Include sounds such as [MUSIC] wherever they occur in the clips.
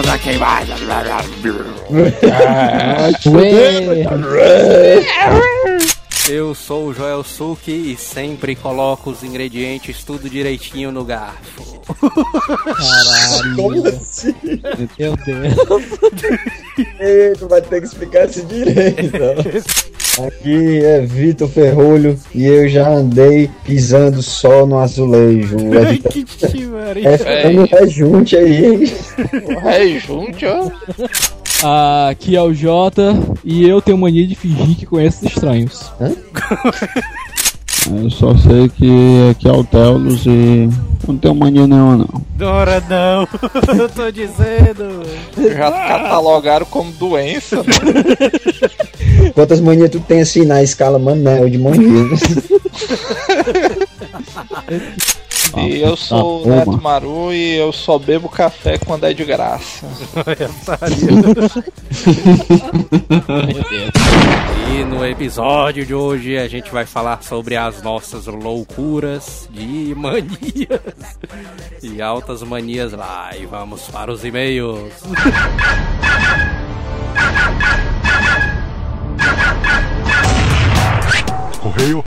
Estamos aqui mais. Eu sou o Joel Suki e sempre coloco os ingredientes tudo direitinho no garfo. Caralho. Como assim? Meu Deus. Ei, tu vai ter que explicar isso direito. [LAUGHS] Aqui é Vitor Ferrolho e eu já andei pisando só no azulejo. [LAUGHS] É, que é ficando rejunte aí, hein? Rejunte, ó. Ah, aqui é o Jota e eu tenho mania de fingir que conheço estranhos. [LAUGHS] Eu só sei que aqui é o Telos e não tenho mania nenhuma não. Dora não, [LAUGHS] eu tô dizendo. Já catalogaram como doença. né? [LAUGHS] Quantas manias tu tem assim na escala Manel de mania? [LAUGHS] E eu sou o tá, Neto uma. Maru e eu só bebo café quando é de graça. [LAUGHS] E no episódio de hoje a gente vai falar sobre as nossas loucuras de manias e altas manias lá. E vamos para os e-mails. Correio.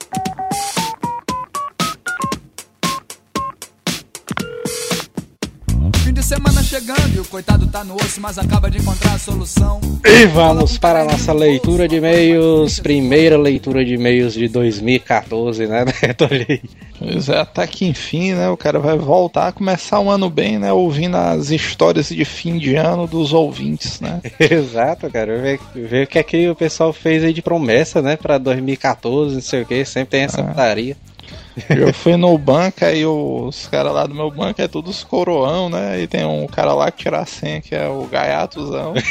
De semana chegando e o coitado tá no osso, mas acaba de encontrar a solução. E vamos para a nossa leitura de e-mails. Primeira leitura de e-mails de 2014, né, [LAUGHS] Neto? Olha aí. Pois é, até que enfim, né? O cara vai voltar a começar o ano bem, né? Ouvindo as histórias de fim de ano dos ouvintes, né? [LAUGHS] Exato, cara. Ver, ver o que é que o pessoal fez aí de promessa, né, pra 2014, não sei o que. Sempre tem essa putaria. Eu fui no banco aí os caras lá do meu banco é todos coroão, né? E tem um cara lá que tira a senha, que é o gaiatozão. [LAUGHS]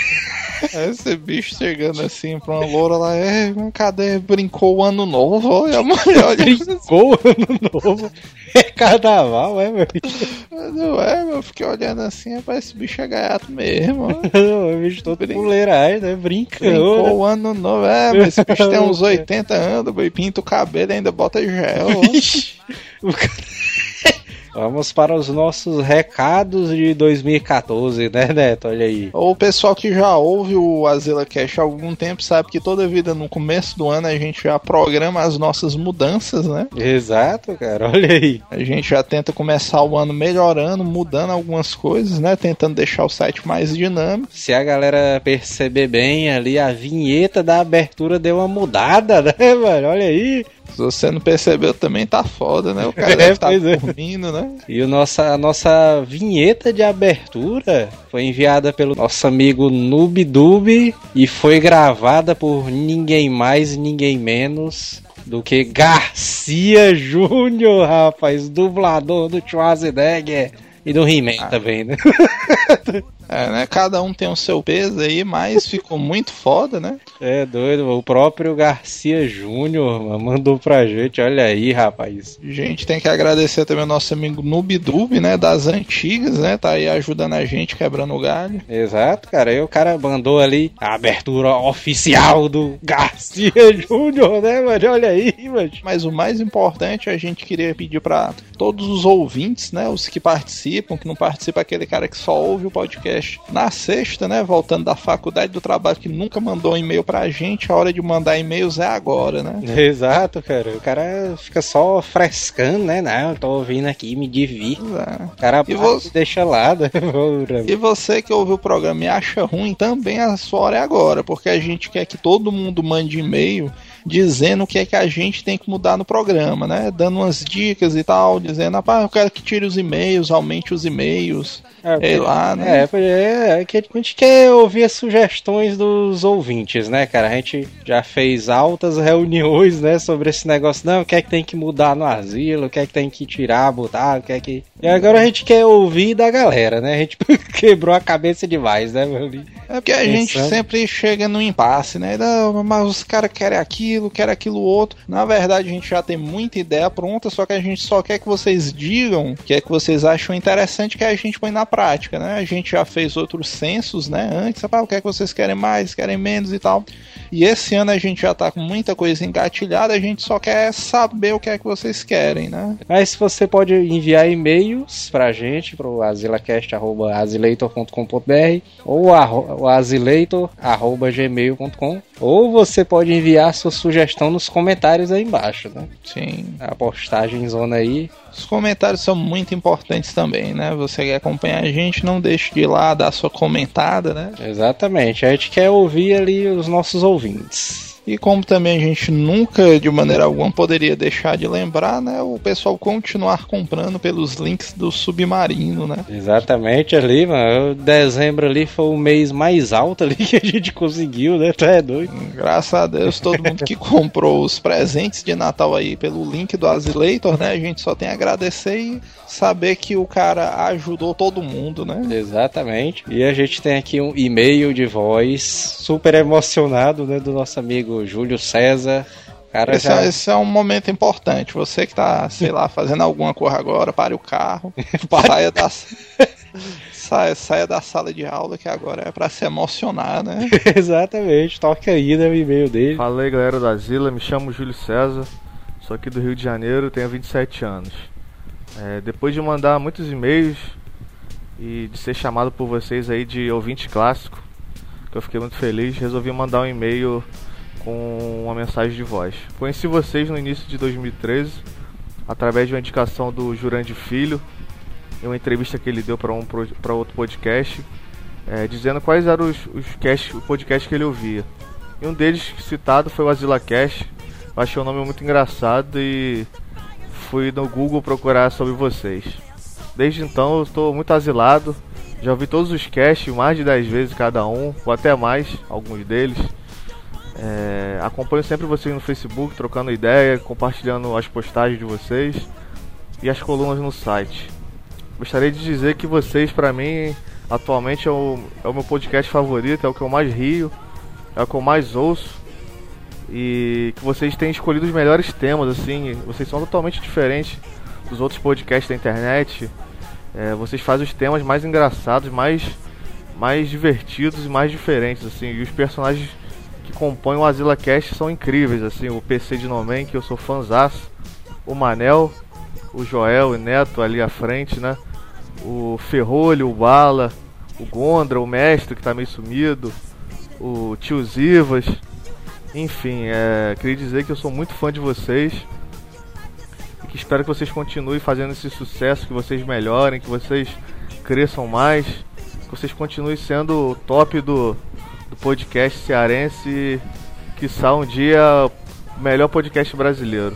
Esse bicho chegando assim pra uma loura lá, é, cadê? Brincou o ano novo, olha, mãe, olha. Brincou ano novo. É carnaval, é, meu Não é, meu, eu fiquei olhando assim, rapaz, esse bicho é gaiato mesmo. ó. Eu [LAUGHS] bicho todo fuleiragem, né? Brincando. Brincou o ano novo, é, mas esse bicho tem [LAUGHS] uns 80 anos, pinta o cabelo e ainda bota gel. ó. [LAUGHS] [LAUGHS] Vamos para os nossos recados de 2014, né, Neto? Olha aí. O pessoal que já ouve o Azila Cash há algum tempo sabe que toda vida no começo do ano a gente já programa as nossas mudanças, né? Exato, cara, olha aí. A gente já tenta começar o ano melhorando, mudando algumas coisas, né? Tentando deixar o site mais dinâmico. Se a galera perceber bem ali, a vinheta da abertura deu uma mudada, [LAUGHS] né, mano? Olha aí. Se você não percebeu, também tá foda, né? O [LAUGHS] cara É, deve estar pois é. dormindo, né? E o nossa, a nossa vinheta de abertura foi enviada pelo nosso amigo Nubdub e foi gravada por ninguém mais, ninguém menos do que Garcia Júnior, rapaz, dublador do Schwarzenegger e do He-Man também, né? [LAUGHS] É, né? Cada um tem o seu peso aí, mas ficou [LAUGHS] muito foda, né? É doido, o próprio Garcia Júnior mandou pra gente, olha aí, rapaz. Gente tem que agradecer também ao nosso amigo Nubdub, né? Das antigas, né? Tá aí ajudando a gente, quebrando o galho. Exato, cara. Aí o cara mandou ali a abertura oficial do Garcia [LAUGHS] Júnior, né, mano? Olha aí, mano. Mas o mais importante, a gente queria pedir pra todos os ouvintes, né? Os que participam, que não participam, aquele cara que só ouve o podcast na sexta, né? Voltando da faculdade do trabalho, que nunca mandou um e-mail pra gente, a hora de mandar e-mails é agora, né? [LAUGHS] Exato, cara. O cara fica só frescando, né? Não, eu tô ouvindo aqui, me divirto. É. O cara E você- deixa lá, [LAUGHS] né? E você que ouviu o programa e acha ruim, também a sua hora é agora, porque a gente quer que todo mundo mande e-mail dizendo o que é que a gente tem que mudar no programa, né? Dando umas dicas e tal, dizendo, ah, eu quero que tire os e-mails, aumente os e-mails, sei lá, né? É, é, é que a gente quer ouvir as sugestões dos ouvintes, né, cara? A gente já fez altas [LAUGHS] reuniões, né, sobre esse negócio. Não, o que é que tem que mudar no asilo, o que é que tem que tirar, botar, o que é que. E agora a gente quer ouvir da galera, né? A gente [LAUGHS] quebrou a cabeça demais, né, meu amigo? É porque a gente Pensando. sempre chega no impasse, né? Não, mas os caras querem aquilo, querem aquilo outro. Na verdade, a gente já tem muita ideia pronta, só que a gente só quer que vocês digam o que é que vocês acham interessante que a gente põe na prática, né? A gente já fez outros censos, né? Antes, ah, o que é que vocês querem mais, querem menos e tal. E esse ano a gente já tá com muita coisa engatilhada, a gente só quer saber o que é que vocês querem, né? Mas você pode enviar e-mails pra gente, pro asilacast.azileitor.com.br ou azileitor.gmail.com ou você pode enviar sua sugestão nos comentários aí embaixo, né? Sim. A postagem zona aí. Os comentários são muito importantes também, né? Você quer acompanhar a gente, não deixe de ir lá dar sua comentada, né? Exatamente. A gente quer ouvir ali os nossos ouvintes. E como também a gente nunca, de maneira alguma, poderia deixar de lembrar, né? O pessoal continuar comprando pelos links do Submarino, né? Exatamente ali, mano. Dezembro ali foi o mês mais alto ali que a gente conseguiu, né? Tu é doido. Graças a Deus, todo mundo que comprou os presentes de Natal aí pelo link do Azileitor, né? A gente só tem a agradecer e saber que o cara ajudou todo mundo, né? Exatamente. E a gente tem aqui um e-mail de voz super emocionado, né? Do nosso amigo Júlio César. Cara, Esse, já... é, esse é um momento importante. Você que tá, sei lá, fazendo alguma coisa agora, pare o carro, [LAUGHS] saia da, saia, saia da sala de aula, que agora é pra se emocionar, né? [LAUGHS] Exatamente. Toca aí, né? O e-mail dele. Fala aí galera da Zila, me chamo Júlio César, sou aqui do Rio de Janeiro, tenho 27 anos. É, depois de mandar muitos e-mails e de ser chamado por vocês aí de ouvinte clássico, que eu fiquei muito feliz, resolvi mandar um e-mail com uma mensagem de voz. Conheci vocês no início de 2013, através de uma indicação do Jurandir Filho, em uma entrevista que ele deu para um, pra outro podcast, é, dizendo quais eram os, os cast, o podcast que ele ouvia. E um deles citado foi o Azila Cash. Eu achei o nome muito engraçado e fui no Google procurar sobre vocês. Desde então eu estou muito asilado. Já ouvi todos os casts, mais de 10 vezes cada um, ou até mais, alguns deles. É, acompanho sempre vocês no Facebook, trocando ideia, compartilhando as postagens de vocês e as colunas no site. Gostaria de dizer que vocês, para mim, atualmente é o, é o meu podcast favorito, é o que eu mais rio, é o que eu mais ouço. E que vocês têm escolhido os melhores temas, assim, vocês são totalmente diferentes dos outros podcasts da internet. É, vocês fazem os temas mais engraçados, mais, mais divertidos e mais diferentes, assim. E os personagens que compõem o Azila Cast são incríveis, assim. O PC de Nomen, que eu sou fãzaço. O Manel, o Joel e Neto ali à frente, né? O Ferrolho, o Bala, o Gondra, o Mestre que tá meio sumido. O Tio Zivas. Enfim, é, queria dizer que eu sou muito fã de vocês e que espero que vocês continuem fazendo esse sucesso, que vocês melhorem, que vocês cresçam mais, que vocês continuem sendo o top do, do podcast cearense que um dia o melhor podcast brasileiro.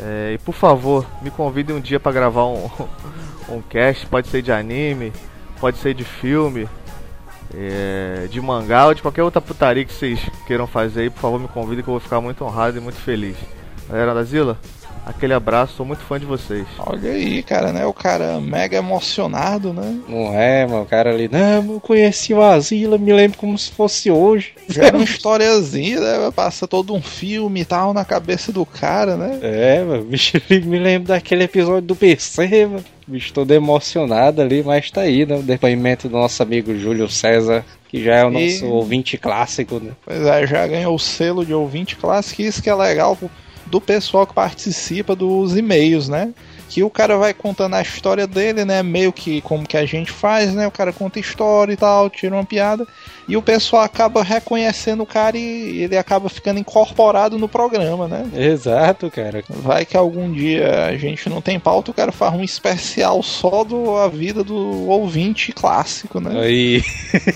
É, e por favor, me convidem um dia para gravar um, [LAUGHS] um cast, pode ser de anime, pode ser de filme, é, de mangá ou de qualquer outra putaria que vocês queiram fazer aí, por favor me convidem que eu vou ficar muito honrado e muito feliz. Galera da Zila, aquele abraço, sou muito fã de vocês. Olha aí, cara, né? O cara mega emocionado, né? Não é, mano. O cara ali, não, eu conheci o Asila, me lembro como se fosse hoje. Já era uma historiazinha, né? Passa todo um filme e tal na cabeça do cara, né? É, mano, bicho, [LAUGHS] me lembro daquele episódio do PC, mano. Bicho todo emocionado ali, mas tá aí, né? O depoimento do nosso amigo Júlio César, que já é o E- nosso ouvinte clássico, né? Pois é, já ganhou o selo de ouvinte clássico, e isso que é legal do pessoal que participa dos e-mails, né? Que o cara vai contando a história dele, né? Meio que como que a gente faz, né? O cara conta história e tal, tira uma piada. E o pessoal acaba reconhecendo o cara e ele acaba ficando incorporado no programa, né? Exato, cara. Vai que algum dia a gente não tem pauta, o cara faz um especial só do a vida do ouvinte clássico, né? Aí,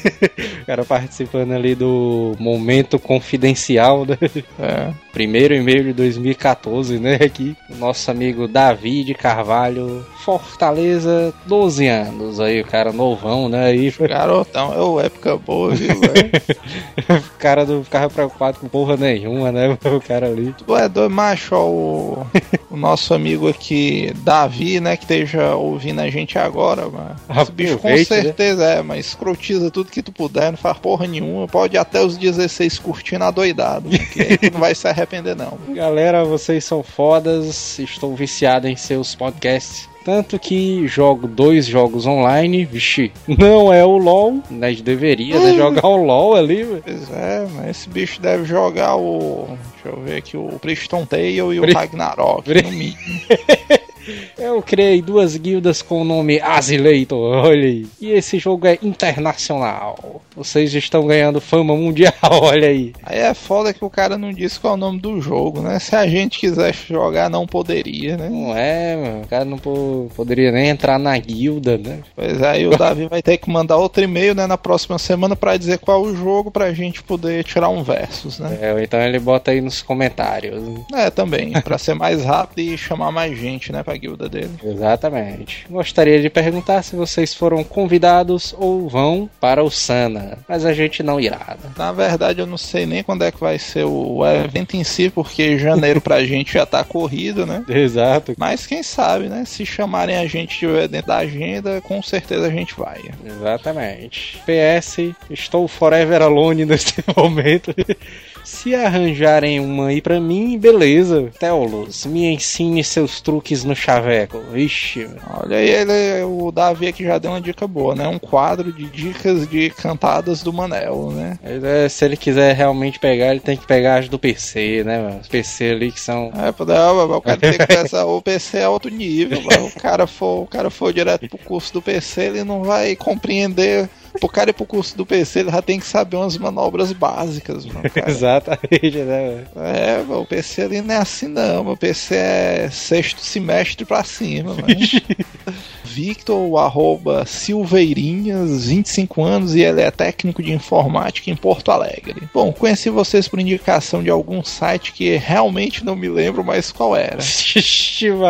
[LAUGHS] o cara participando ali do momento confidencial, né? É. Primeiro e-mail de 2014, né? Aqui, o nosso amigo David Carvalho, Fortaleza, 12 anos. Aí, o cara novão, né? Aí, Garotão, é época boa, [LAUGHS] o cara não ficava preocupado com porra nenhuma, né? [LAUGHS] O cara ali. Tu é doido, macho, ó, o, o nosso amigo aqui, Davi, né, que esteja ouvindo a gente agora, mano. Esse bicho com né? certeza é, mas escrotiza tudo que tu puder, não faz porra nenhuma. Pode até os 16 curtindo adoidado, que aí tu não vai se arrepender, não. [LAUGHS] Galera, vocês são fodas. Estou viciado em seus podcasts. Tanto que jogo dois jogos online. Vixe, não é o LOL. Mas deveria né, [LAUGHS] jogar o LOL ali, velho. Pois é, mas esse bicho deve jogar o. Deixa eu ver aqui, o Priston Tale e o Ragnarok, Pri- no mínimo. [LAUGHS] Eu criei duas guildas com o nome Azileitor, olha aí. E esse jogo é internacional. Vocês estão ganhando fama mundial, [LAUGHS] olha aí. Aí é foda que o cara não disse qual é o nome do jogo, né? Se a gente quisesse jogar, não poderia, né? Não é, mano. O cara não po- poderia nem entrar na guilda, né? Pois é, aí o Davi vai ter que mandar outro e-mail, né, na próxima semana pra dizer qual o jogo pra gente poder tirar um versus, né? É, então ele bota aí nos comentários. É, também, pra ser mais rápido e chamar mais gente, né, pra guilda dele. Exatamente. Gostaria de perguntar se vocês foram convidados ou vão para o Sana, mas a gente não irá. né? Na verdade, eu não sei nem quando é que vai ser o evento em si, porque janeiro pra [LAUGHS] gente já tá corrido, né? Exato. Mas quem sabe, né? Se chamarem a gente tiver dentro da agenda, com certeza a gente vai. Exatamente. PS, estou forever alone nesse [LAUGHS] momento. Se arranjarem uma aí pra mim, beleza. Teolos, me ensine seus truques no chaveco. Ixi. Olha aí, ele, o Davi aqui já deu uma dica boa, né? Um quadro de dicas de cantadas do Manel, né? Ele é- se ele quiser realmente pegar, ele tem que pegar as do PC, né, mano? Os PC ali que são. É, não, o cara tem que [LAUGHS] pensar, o PC é outro nível, mano. o cara for, o cara for direto pro curso do PC, ele não vai compreender. Pro cara ir pro curso do PC, ele já tem que saber umas manobras básicas, mano. [LAUGHS] cara. Exatamente, né, velho? É, mano, o PC ali não é assim não, meu PC é sexto semestre pra cima, mano. [LAUGHS] Victor, arroba Silveirinhas, 25 anos e ele é técnico de informática em Porto Alegre. Bom, conheci vocês por indicação de algum site que realmente não me lembro mais qual era.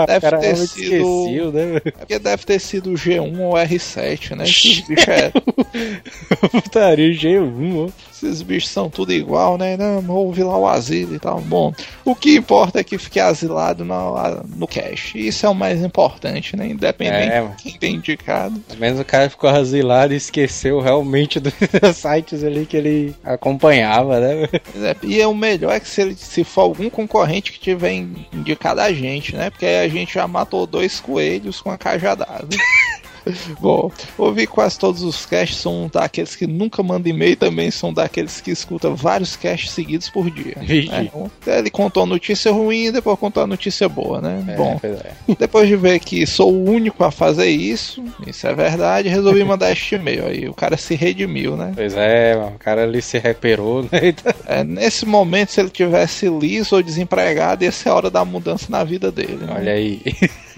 Deve cara ter sido- esqueceu, né? É porque deve ter sido o G1 ou R7, né? Esses bichos, é- [LAUGHS] Putaria G1, ó. Esses bichos são tudo igual, né? Não, ouve lá o asilo e tal. Bom, o que importa é que fique asilado no, no cache. Isso é o mais importante, né? Independente É, de quem tem indicado. Pelo menos o cara ficou asilado e esqueceu realmente dos [LAUGHS] sites ali que ele acompanhava, né? É, E é o melhor é que se, ele- se for algum concorrente que tiver in- indicado a gente, né? Porque aí a gente já matou dois coelhos com a cajadada. [LAUGHS] [LAUGHS] Bom, ouvi quase todos os casts, são daqueles que nunca mandam e-mail, também são daqueles que escutam vários casts seguidos por dia. Né? Então, Ele contou a notícia ruim e depois contou a notícia boa, né? É, Bom, é. [LAUGHS] depois de ver que sou o único a fazer isso, isso é verdade, resolvi mandar este e-mail aí. O cara se redimiu, né? Pois é, o cara ali se recuperou, né? [LAUGHS] Então, É, nesse momento, se ele tivesse liso ou desempregado, ia ser a hora da mudança na vida dele. né? olha aí.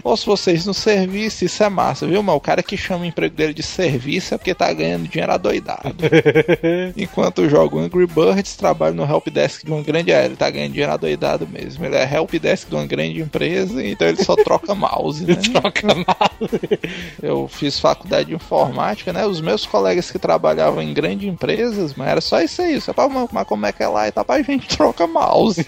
Ou se vocês no serviço, isso é massa, viu, mano? O cara que chama o emprego dele de serviço é porque tá ganhando dinheiro adoidado. [LAUGHS] Enquanto joga o Angry Birds, trabalha no helpdesk de uma grande. É, ele tá ganhando dinheiro adoidado mesmo. Ele é helpdesk de uma grande empresa, então ele só troca mouse, né? [LAUGHS] Troca mal. [LAUGHS] Eu fiz faculdade de informática, né? Os meus colegas que trabalhavam em grandes empresas, mas era só isso aí. Só pra, mas como é que é lá e tá pra gente troca mouse.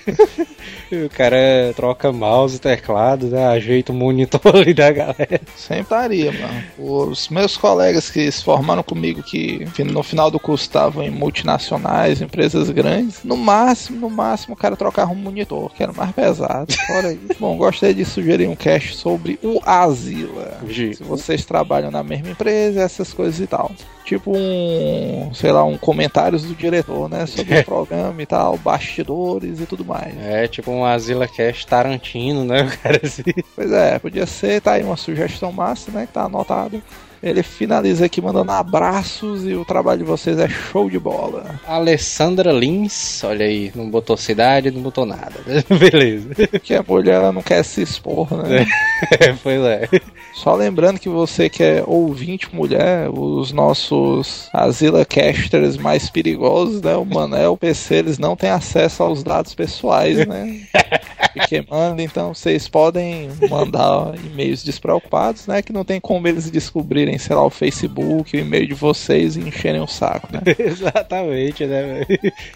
O cara troca mouse, teclado, né? Ajeita o [LAUGHS] ali da galera. Sempre estaria, mano. Os meus colegas que se formaram comigo, que no final do curso estavam em multinacionais, empresas grandes, no máximo, no máximo, o cara trocava um monitor, que era mais pesado. Fora isso. Bom, gostaria de sugerir um cast sobre o Asila. Gi. Se vocês trabalham na mesma empresa, essas coisas e tal. Tipo um, sei lá, um comentários do diretor, né? Sobre o [LAUGHS] programa e tal, bastidores e tudo mais. É tipo um Asila Cash Tarantino, né? O cara assim. Pois é, podia ser, tá aí uma sugestão massa, né? Que tá anotado. Ele finaliza aqui mandando abraços e o trabalho de vocês é show de bola. Alessandra Lins, olha aí, não botou cidade, não botou nada. [LAUGHS] Beleza. Porque a mulher ela não quer se expor, né? É, [LAUGHS] pois é. Só lembrando que você que é ouvinte mulher, os nossos Asila Casters mais perigosos, né? O Manel, o PC, eles não têm acesso aos dados pessoais, né? [LAUGHS] queimando, então vocês podem mandar e-mails despreocupados, né? Que não tem como eles descobrirem, sei lá, o Facebook, o e-mail de vocês e encherem o saco, né? [LAUGHS] Exatamente, né?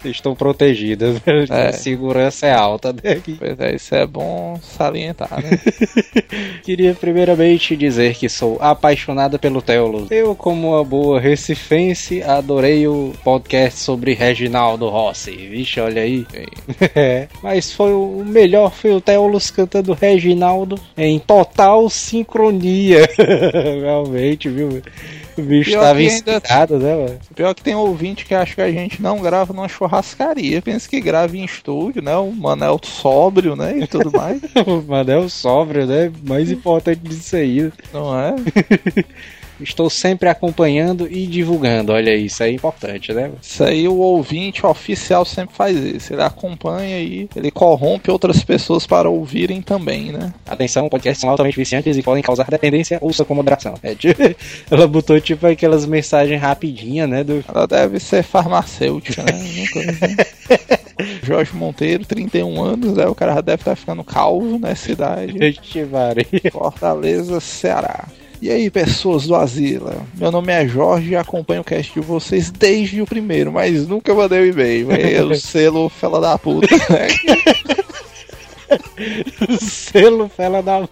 Estão protegidas. né? É. A segurança é alta, né? Pois é, isso é bom salientar, né? [LAUGHS] Queria primeiramente dizer que sou apaixonada pelo Teolos. Eu, como uma boa recifense, adorei o podcast sobre Reginaldo Rossi. Vixe, olha aí. [LAUGHS] É. Mas foi o o melhor foi o Teolos cantando Reginaldo em total sincronia. Realmente, viu? O bicho Pior tava que ainda- inspirado, né, mano? Pior que tem ouvinte que acha que a gente não grava numa churrascaria. Pensa que grava em estúdio, né? O Manel sóbrio, né? E tudo mais. [LAUGHS] O Manel sóbrio, né? Mais importante disso aí. Não é? [LAUGHS] Estou sempre acompanhando e divulgando. Olha isso aí é importante, né? Isso aí o ouvinte oficial sempre faz isso. Ele acompanha e ele corrompe outras pessoas para ouvirem também, né? Atenção, podcasts são altamente viciantes e podem causar dependência. Ouça com moderação. É, tipo, [LAUGHS] ela botou tipo aquelas mensagens rapidinhas, né? Do... Ela deve ser farmacêutica, né? [LAUGHS] Assim. Jorge Monteiro, 31 anos, né? O cara já deve estar ficando calvo nessa idade. Fortaleza, Ceará. E aí, pessoas do Asila? Meu nome é Jorge e acompanho o cast de vocês desde o primeiro, mas nunca mandei o [LAUGHS] e-mail. É [LAUGHS] o selo fela da puta, né? Selo fela da.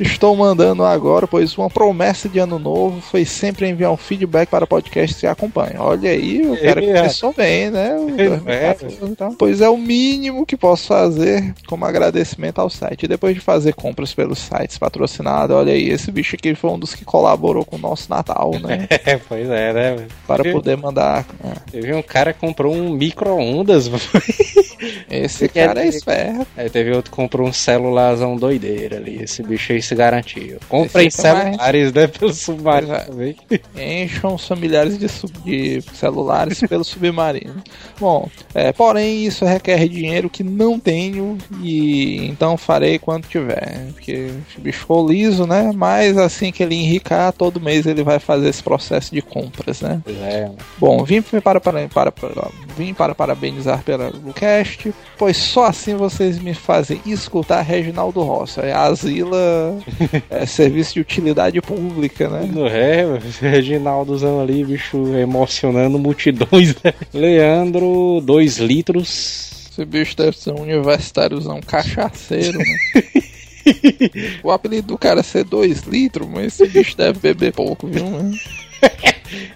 Estou mandando agora, pois uma promessa de ano novo foi sempre enviar um feedback para podcast que acompanha. Olha aí, o cara É. começou bem, né? O É. 2014, então. Pois é o mínimo que posso fazer como agradecimento ao site. E depois de fazer compras pelos sites patrocinados, olha aí, esse bicho aqui foi um dos que colaborou com o nosso Natal, né? [LAUGHS] É, pois é, né? Para poder mandar. né? Teve um cara que comprou um micro-ondas. [LAUGHS] Esse cara é esperto. Aí teve outro que comprou um celularzão doideira ali. Esse bicho aí se. Comprem é mais- celulares, né? Pelo submarino Pois é. também. Encham os familiares de, sub- de celulares pelo submarino. Bom, é, porém isso requer dinheiro que não tenho e então farei quando tiver. Porque o bicho ficou liso, né? Mas assim que ele enricar, todo mês ele vai fazer esse processo de compras, né? Pois é. Bom, vim para, para, para, para- vim para parabenizar pelo cast, pois só assim vocês me fazem escutar Reginaldo Rossi. É Asila, é serviço de utilidade pública, né? No ré, Reginaldozão ali, bicho emocionando multidões, né? Leandro, 2 litros. Esse bicho deve ser um universitáriozão cachaceiro, né? [LAUGHS] o apelido do cara é ser 2 litros, mas esse bicho deve beber pouco, viu? Né?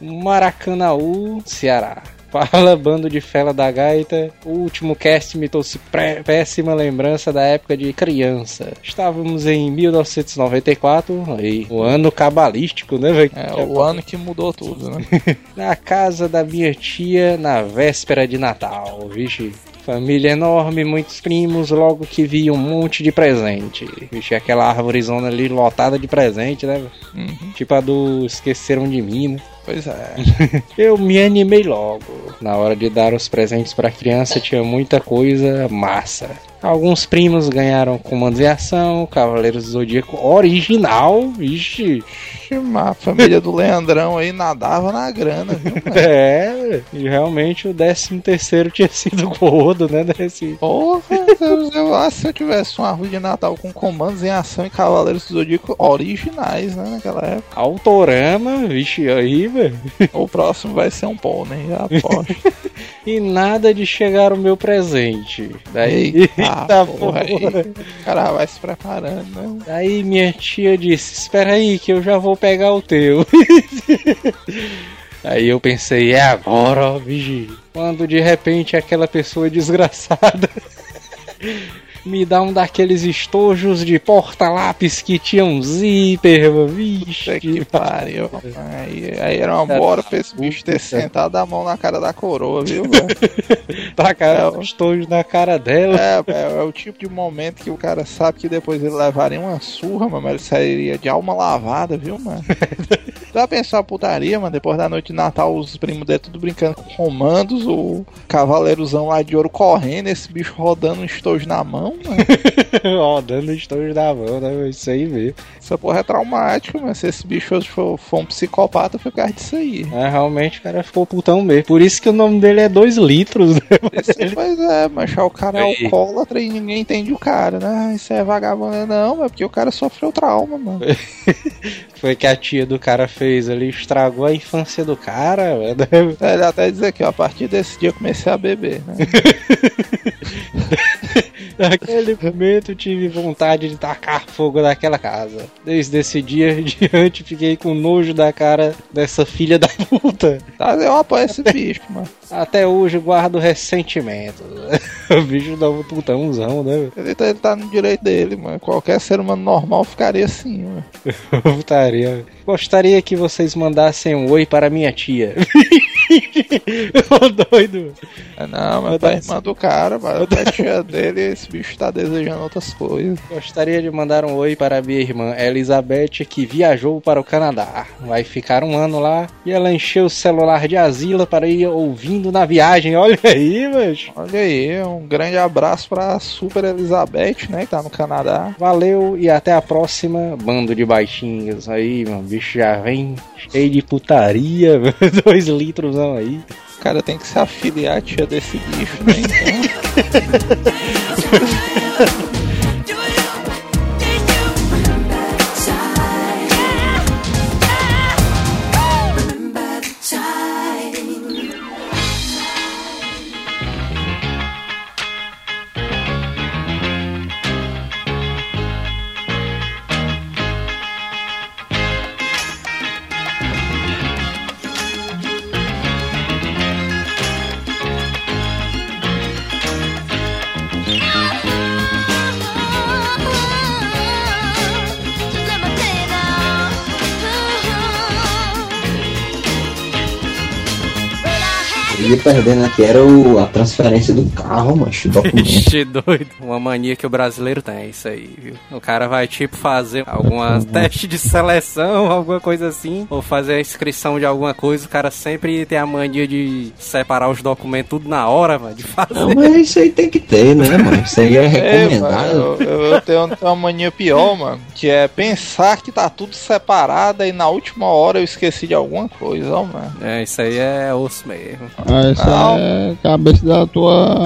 Maracanaú, Ceará. Fala, bando de fela da gaita. O último cast me trouxe péssima lembrança da época de criança. Estávamos em 1994, aí, o ano cabalístico, né, velho? É o ano que mudou tudo, né? [LAUGHS] Na casa da minha tia, na véspera de Natal, vixe. Família enorme, muitos primos, logo que vi um monte de presente. Vixe, aquela árvorezona ali lotada de presente, né? Uhum, Tipo a do Esqueceram de Mim, né? pois é. [LAUGHS] Eu me animei logo. Na hora de dar os presentes pra criança tinha muita coisa massa. Alguns primos ganharam comandos em ação, Cavaleiros do Zodíaco original, vixe. A família do Leandrão aí nadava na grana, viu? [LAUGHS] mano? É, e realmente o 13 terceiro tinha sido gordo, né? Desse... Porra, eu, eu acho que se eu tivesse uma árvore de Natal com comandos em ação e Cavaleiros do Zodíaco originais, né, naquela época. Autorama, vixe, aí, velho. O próximo vai ser um pônei, já aposto. [LAUGHS] E nada de chegar o meu presente. Daí, Eita, porra, aí. O cara vai se preparando, né? daí minha tia disse: Espera aí, que eu já vou pegar o teu. [LAUGHS] Aí eu pensei, é agora, ó, vigia. Quando de repente aquela pessoa desgraçada me dá um daqueles estojos de porta-lápis que tinha um zíper, mano. Vixe, que pariu. Aí, aí era uma bora pra esse bicho ter sentado a mão na cara da coroa, viu, velho? [LAUGHS] tacaram um estojo na cara dela. É, é, é o tipo de momento que o cara sabe que depois ele levaria uma surra, mano, mas ele sairia de alma lavada, viu, mano? [LAUGHS] Já pensou a putaria, mano? Depois da noite de Natal, os primos dele tudo brincando com romandos, o cavaleirozão lá de ouro correndo, esse bicho rodando um estojo na mão, mano. [LAUGHS] Rodando estojo da mão, né? Isso aí mesmo. Essa porra é traumática, mas se esse bicho hoje for, for um psicopata, foi por causa disso aí. É, realmente o cara ficou putão mesmo. Por isso que o nome dele é 2 litros, né? Esse, pois é, mas o cara é alcoólatra e ninguém entende o cara, né? Isso é vagabundo. Não, é porque o cara sofreu trauma, mano. [LAUGHS] Foi que a tia do cara fez ali, estragou a infância do cara, Ele até diz aqui, ó, a partir desse dia eu comecei a beber, né? [LAUGHS] Naquele momento eu tive vontade de tacar fogo naquela casa. Desde esse dia em diante fiquei com nojo da cara dessa filha da puta. Eu apoio esse bicho, mano. Até hoje guardo ressentimento. [LAUGHS] o bicho dá um putãozão, né? Ele tá, ele tá no direito dele, mano. Qualquer ser humano normal ficaria assim, mano. [LAUGHS] Putaria. Gostaria que vocês mandassem um oi para minha tia. [LAUGHS] [LAUGHS] Ô doido. É, não, mas tá irmã do cara, mano. Da tia dele, esse bicho tá desejando outras coisas. Gostaria de mandar um oi para minha irmã Elizabeth, que viajou para o Canadá. Vai ficar um ano lá e ela encheu o celular de Asila para ir ouvindo na viagem. Olha aí, mas. Olha aí, um grande abraço pra Super Elizabeth, né? Que tá no Canadá. Valeu e até a próxima. Bando de baixinhos aí, meu bicho já vem cheio de putaria, [LAUGHS] dois litros aí. O cara tem que se afiliar à tia desse bicho, né? Então. [LAUGHS] [LAUGHS] perdendo aqui, era o, a transferência do carro, macho, o documento. Ixi, doido. Uma mania que o brasileiro tem, é isso aí, viu? O cara vai, tipo, fazer alguma teste de seleção, [LAUGHS] alguma coisa assim, ou fazer a inscrição de alguma coisa, o cara sempre tem a mania de separar os documentos tudo na hora, mano, de fazer. Não, mas isso aí tem que ter, né, mano? Isso aí é [LAUGHS] É, recomendado. mano, eu, eu tenho, tenho uma mania pior, mano, que é pensar que tá tudo separado e na última hora eu esqueci de alguma coisa, ó, mano. É, isso aí é osso mesmo. Ah, Essa Não. é a cabeça da tua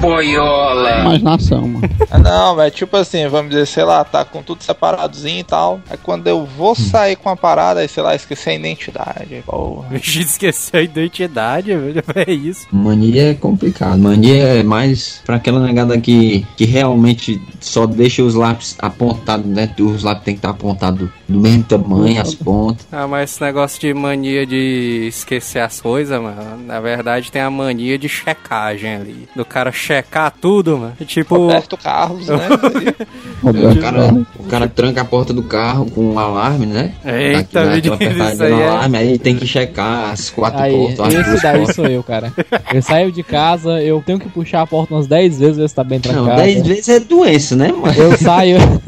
boiola. imaginação, mano. [LAUGHS] Não, mas tipo assim, vamos dizer, sei lá, tá com tudo separadozinho e tal. Aí quando eu vou sair com a parada, aí sei lá, esqueci a identidade. Porra. [LAUGHS] Vixe, esqueceu a identidade, velho, [LAUGHS] é isso. Mania é complicado. Mania é mais pra aquela negada que, que realmente só deixa os lápis apontados, né? Os lápis tem que estar apontados do mesmo tamanho, as pontas. Ah, mas esse negócio de mania de esquecer as coisas, mano, na verdade tem a mania de checagem ali. Do cara checar tudo, mano. Tipo. Roberto Carlos, né? [LAUGHS] O cara, o cara tranca a porta do carro com um alarme, né? Eita, menino, apertadinha isso aí é- alarme, aí tem que checar as quatro Aí, portas, as esse daí portas. sou eu, cara. Eu saio de casa, eu tenho que puxar a porta umas 10 vezes, ver se tá bem Não, trancada. 10 vezes é doença, né, mano? Eu saio, [LAUGHS]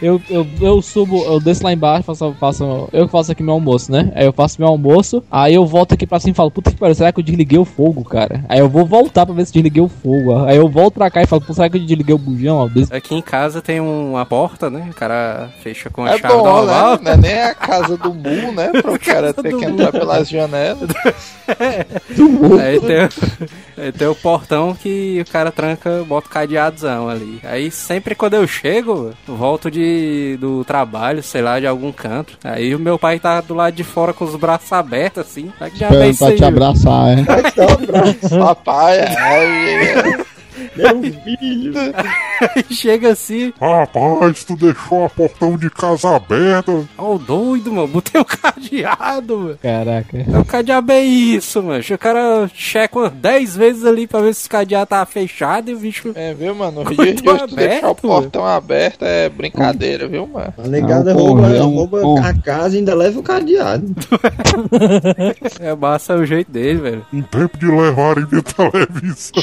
eu, eu, eu subo, eu desço lá embaixo, faço, faço, eu que faço aqui meu almoço, né? Aí eu faço meu almoço, aí eu volto aqui pra cima e falo, puta que pariu, será que eu desliguei o fogo, cara? Aí eu vou voltar pra ver se desliguei o fogo. Aí eu volto pra cá e falo, pô, será que eu desliguei o bujão? Des- Aqui em casa tem uma porta, né? O cara fecha com a É chave bom, normal. né? Não é nem a [LAUGHS] casa do Mu, né? Para o cara ter que entrar pelas janelas. [LAUGHS] Aí tem, aí tem o portão que o cara tranca, bota o cadeadozão ali. Aí sempre quando eu chego, eu volto de, do trabalho, sei lá, de algum canto. Aí o meu pai tá do lado de fora com os braços abertos, assim. Será que já vem Esperando pra te abraçar, é. Papai, é, [LAUGHS] Aí chega assim, Rapaz, tu deixou a portão de casa aberta. ó, o doido, mano, botei o cadeado, mano. Caraca. O cadeado é isso, mano. O cara checa umas 10 vezes ali pra ver se o cadeado tá fechado e o bicho. é, viu, mano? No Quanto dia de hoje, tu deixar o portão aberto é brincadeira, viu, mano? A negada É um rouba, porra, é rouba porra. a casa e ainda leva o cadeado. [LAUGHS] É massa o jeito dele, velho. Um tempo de levarem minha televisão.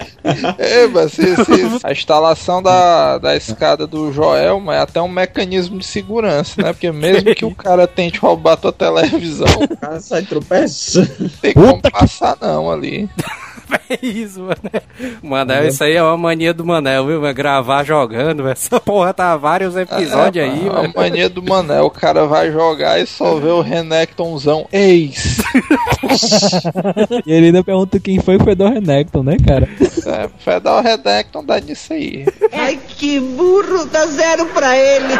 É, mas [LAUGHS] a instalação da, da escada do Joel mas é até um mecanismo de segurança, né? Porque mesmo que o cara tente roubar tua televisão, O cara sai tropeçando. tem como passar não ali. [LAUGHS] É isso, mano. Manel, isso aí é uma mania do Manel, viu? mano? Gravar jogando, essa porra tá vários episódios aí, a mano. mania do Manel, o cara vai jogar e só vê o Renektonzão ex. [LAUGHS] E ele ainda pergunta quem foi o Fedor Renekton, né, cara? É, Fedal Renekton dá nisso aí. Ai, que burro, dá zero pra ele.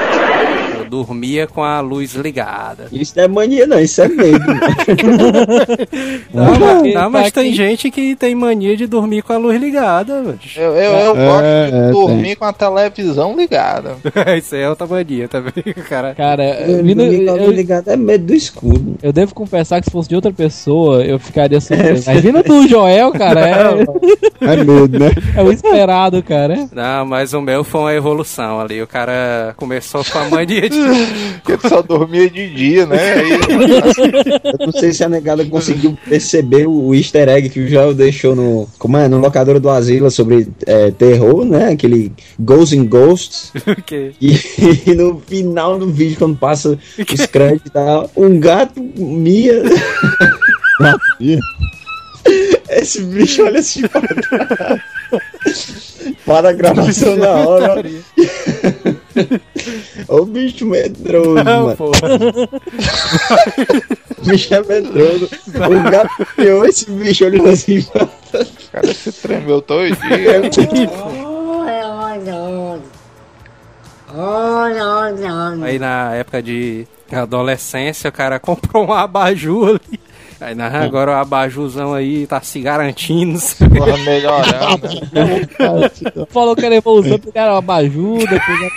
Eu dormia com a luz ligada. Isso não é mania, não, isso é medo. mano. [LAUGHS] Não, mas, Tá não, mas tem aqui. gente que tem mania de dormir com a luz ligada, velho. Eu, eu, eu É, gosto é, de dormir com a televisão ligada. [LAUGHS] Isso aí é outra mania também, [LAUGHS] cara. Cara, Eu, vindo, dormir com a luz eu, ligada é medo do escuro. eu devo confessar que se fosse de outra pessoa, eu ficaria surpreso. Mas vindo do Joel, cara, é, É medo, né? [LAUGHS] é o esperado, cara. Não, mas o meu foi uma evolução ali. O cara começou com a mania de. Porque [LAUGHS] ele só dormia de dia, né? Aí, [LAUGHS] Eu não sei se a negada conseguiu perceber o easter egg que o Joel deixou no. Como é? No locadora do Asila sobre é, terror, né? Aquele Ghosts and Ghosts. o quê? E, e no final do vídeo, quando passa os créditos e tal, um gato mia. Esse bicho olha assim pra trás. Para a gravação na hora. Ô bicho medroso, Não, mano. porra. [LAUGHS] O bicho é medroso. O gato piou esse bicho olhando assim pra o cara se tremeu todo dia. Aí na época de adolescência, o cara [LAUGHS] comprou um abajur ali. Aí na, agora o abajurzão aí tá se garantindo. Porra, melhorando. [LAUGHS] Falou que era evolução, porque era abajur, depois era...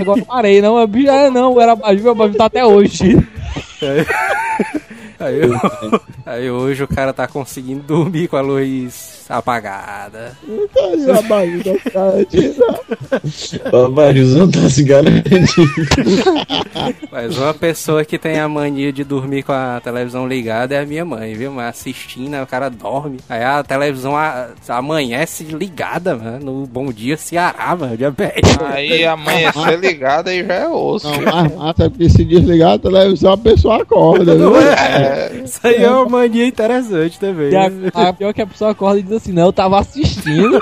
agora parei, não, é bicho, ah, não, era abajur, o abajur tá até hoje. Aí, [LAUGHS] eu- aí hoje o cara tá conseguindo dormir com a luz apagada. O abajuzão tá se garantindo. Mas uma pessoa que tem a mania de dormir com a televisão ligada é a minha mãe, viu? Mas assistindo, o cara dorme. Aí a televisão a- amanhece ligada, mano. No Bom Dia Ceará, mano. Diabetes. Aí amanhecer ligado aí já é osso. Não, mais massa é porque se desligar a televisão a pessoa acorda, viu? Não é? Isso aí é uma mania interessante também. E a, a pior é que a pessoa acorda e diz assim, não, eu tava assistindo.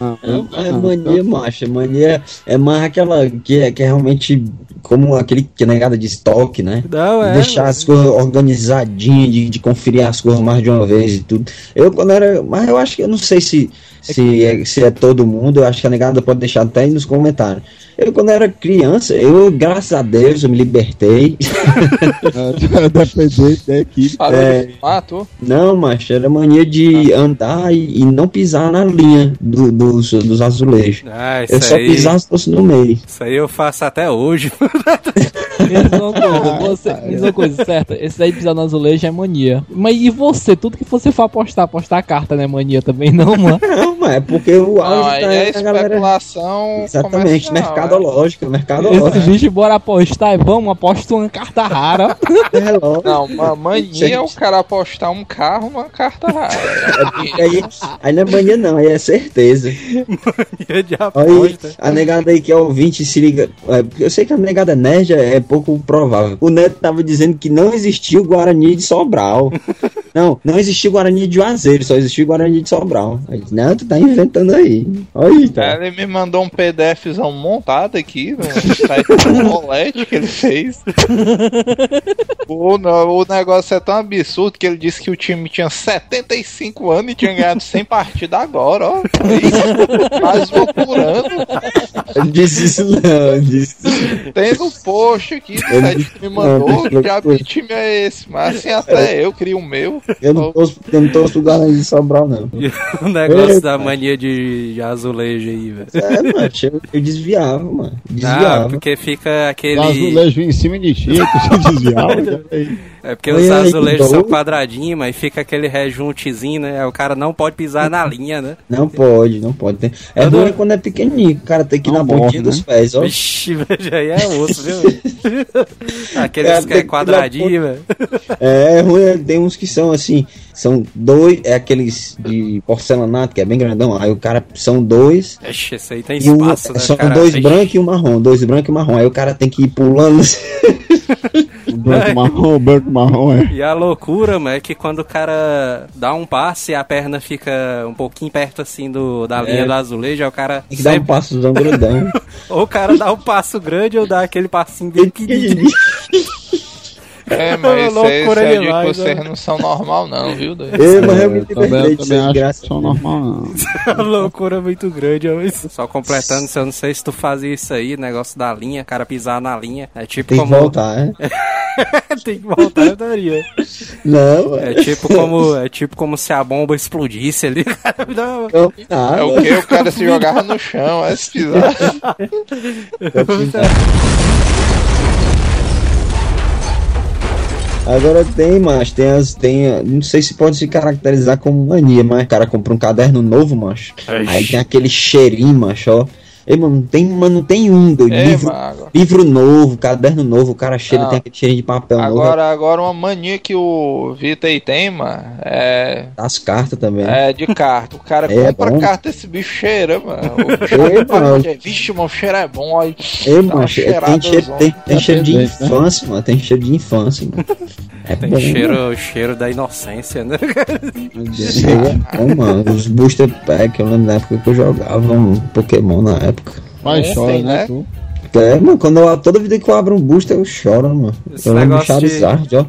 Não, [LAUGHS] É mania, macho. É mania é mais aquela que é, que é realmente como aquele que é negada de estoque, né? Não, é. Deixar as coisas organizadinhas, de, de conferir as coisas mais de uma vez e tudo. Eu quando era. Mas eu acho que eu não sei se, se, é, se é todo mundo, eu acho que a negada pode deixar até aí nos comentários. Eu quando era criança, eu, graças a Deus, eu me libertei. Dependente da equipe. Parou É. tu? Não, macho, era mania de andar e, e não pisar na linha do- dos, dos azulejos. Ah, Eu só aí. pisar se fosse no meio. Isso aí eu faço até hoje. [LAUGHS] Uma [LAUGHS] coisa, você, diz uma coisa certa, esse daí pisar no azulejo é mania. Mas e você? Tudo que você for apostar, apostar carta não é mania também, não, mano? [LAUGHS] Não, mas é porque o Não, auge aí tá é aí, a galera. especulação Exatamente, comercial, né? mercadológica, Esse mercadológica. bicho, bora apostar e vamos, aposta uma carta rara. [LAUGHS] É lógico. Não, uma mania é o cara apostar um carro numa carta rara. Aí, aí não é mania, não, aí é certeza. Mania de Aí aposta. a negada aí que é ouvinte se liga. é, eu sei que a negada nerd é pouco provável. O Neto tava dizendo que não existiu Guarani de Sobral. [LAUGHS] Não, não existiu Guarani de Juazeiro, só existiu Guarani de Sobral. Aí, não, tu tá inventando aí. Aí, tá. Ele me mandou um PDFzão montado aqui, do Rolete que ele fez. O, o negócio é tão absurdo que ele disse que o time tinha 75 anos e tinha ganhado 100 partidas agora, ó. Aí, Quase um por ano. Eu disse isso não, disse. Tem no post aqui disse- que me mandou. Que diabo de time é esse? Mas assim, até eu crio o meu. Eu não torço, eu não torço pro Guarani de Sobral, não. [LAUGHS] O negócio Eita. da mania de, de azulejo aí, velho. É, mano, eu, eu desviava, mano. Ah, Desviava. porque fica O aquele. azulejo em cima de ti, tu se desviava. [LAUGHS] É porque os azulejos são quadradinhos, mas fica aquele rejuntezinho, né? O cara não pode pisar na linha, né? Não pode, não pode. Tem- É Todo- ruim quando é pequenininho, o cara tem que ir Não na pontinha né? dos pés, ó. Vixe, velho, aí é osso, viu? [LAUGHS] Aqueles Cara, que é quadradinho, velho. É, é ruim, é- tem uns que são assim, são dois, é aqueles de porcelanato, que é bem grandão, aí o cara são dois, Ixi, esse aí tem e um, espaço, né? são cara? dois brancos e um marrom, dois brancos e um marrom, aí o cara tem que ir pulando. [LAUGHS] branco marrom, branco marrom é. E a loucura, mano, é que quando o cara dá um passe e a perna fica um pouquinho perto assim do, da linha É. do azulejo, aí o cara Tem que dar um sempre- passozão grandão. [LAUGHS] ou o cara dá um passo grande ou dá aquele passinho bem pequenininho. [LAUGHS] É, [LAUGHS] mas aí de que vocês né? não são normal não, viu? É, mas eu me também, também graça. que são normal, não. [LAUGHS] Uma loucura muito grande, isso. Só completando, se eu não sei se tu fazia isso aí, negócio da linha, cara pisar na linha. É tipo Tem que como. voltar, né? [LAUGHS] Tem que voltar, eu daria. Não, É tipo como. É tipo como se a bomba explodisse ali, cara. Não. É o que? O cara se jogava no chão, é se pisar. Agora tem, mas tem as. Tem, não sei se pode se caracterizar como mania, mas o cara compra um caderno novo, macho. Aí tem aquele cheirinho, macho, ó. Ei, mano, não tem, mano, não tem um, doido. É, livro, livro novo, caderno novo, o cara cheira, Não. tem aquele cheirinho de papel novo. Agora, agora uma mania que o Vitor aí tem, mano, é, As cartas também. é de carta. O cara [LAUGHS] É compra bom. carta esse bicho cheira, mano. O [LAUGHS] bicho É, mano. Vixe, mano, o cheiro é bom. Aí, Ei, é- cheirada tem cheiro, tem, tem Tá cheiro de né? infância, mano. Tem cheiro de infância, mano. É Tem bom, cheiro, o cheiro da inocência, né? Aí é bom, mano. Os booster pack, eu lembro da época que eu jogava um Pokémon na época. Vai, É, chora, tem, né, né? tu? É, mano, quando eu, toda vida que eu abro um booster eu choro, mano. Esse eu lembro de- Charizard, ó.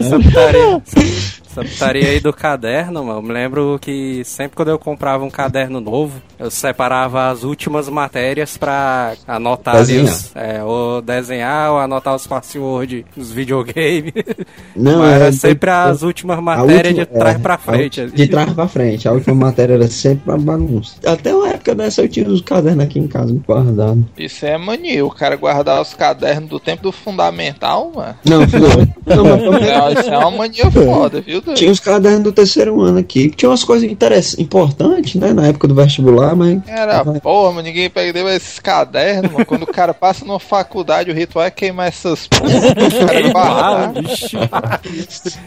Essa putaria, [LAUGHS] essa putaria aí do caderno, mano. Eu me lembro que sempre quando eu comprava um caderno novo, eu separava as últimas matérias pra anotar ali Desenhar. os, é, ou desenhar ou anotar os password dos videogames. [LAUGHS] Não, Mas era é, sempre eu- as últimas matérias última- de trás é, pra frente. última- De trás pra frente. A última matéria era sempre pra bagunça. Até uma época dessa eu tinha os cadernos aqui em casa guardados. Isso é mania, o cara guardar os cadernos do tempo do fundamental, mano. Não, filho, [LAUGHS] não, mas foi- Não, isso é uma mania foda, viu, doido? Tinha os cadernos do terceiro ano aqui. que Tinha umas coisas interessantes, importantes, né? Na época do vestibular, mas. Era, porra, mas ninguém pega esses cadernos, mano. Quando o cara passa numa faculdade, o ritual é queimar essas porra. O cara guardar. vixe.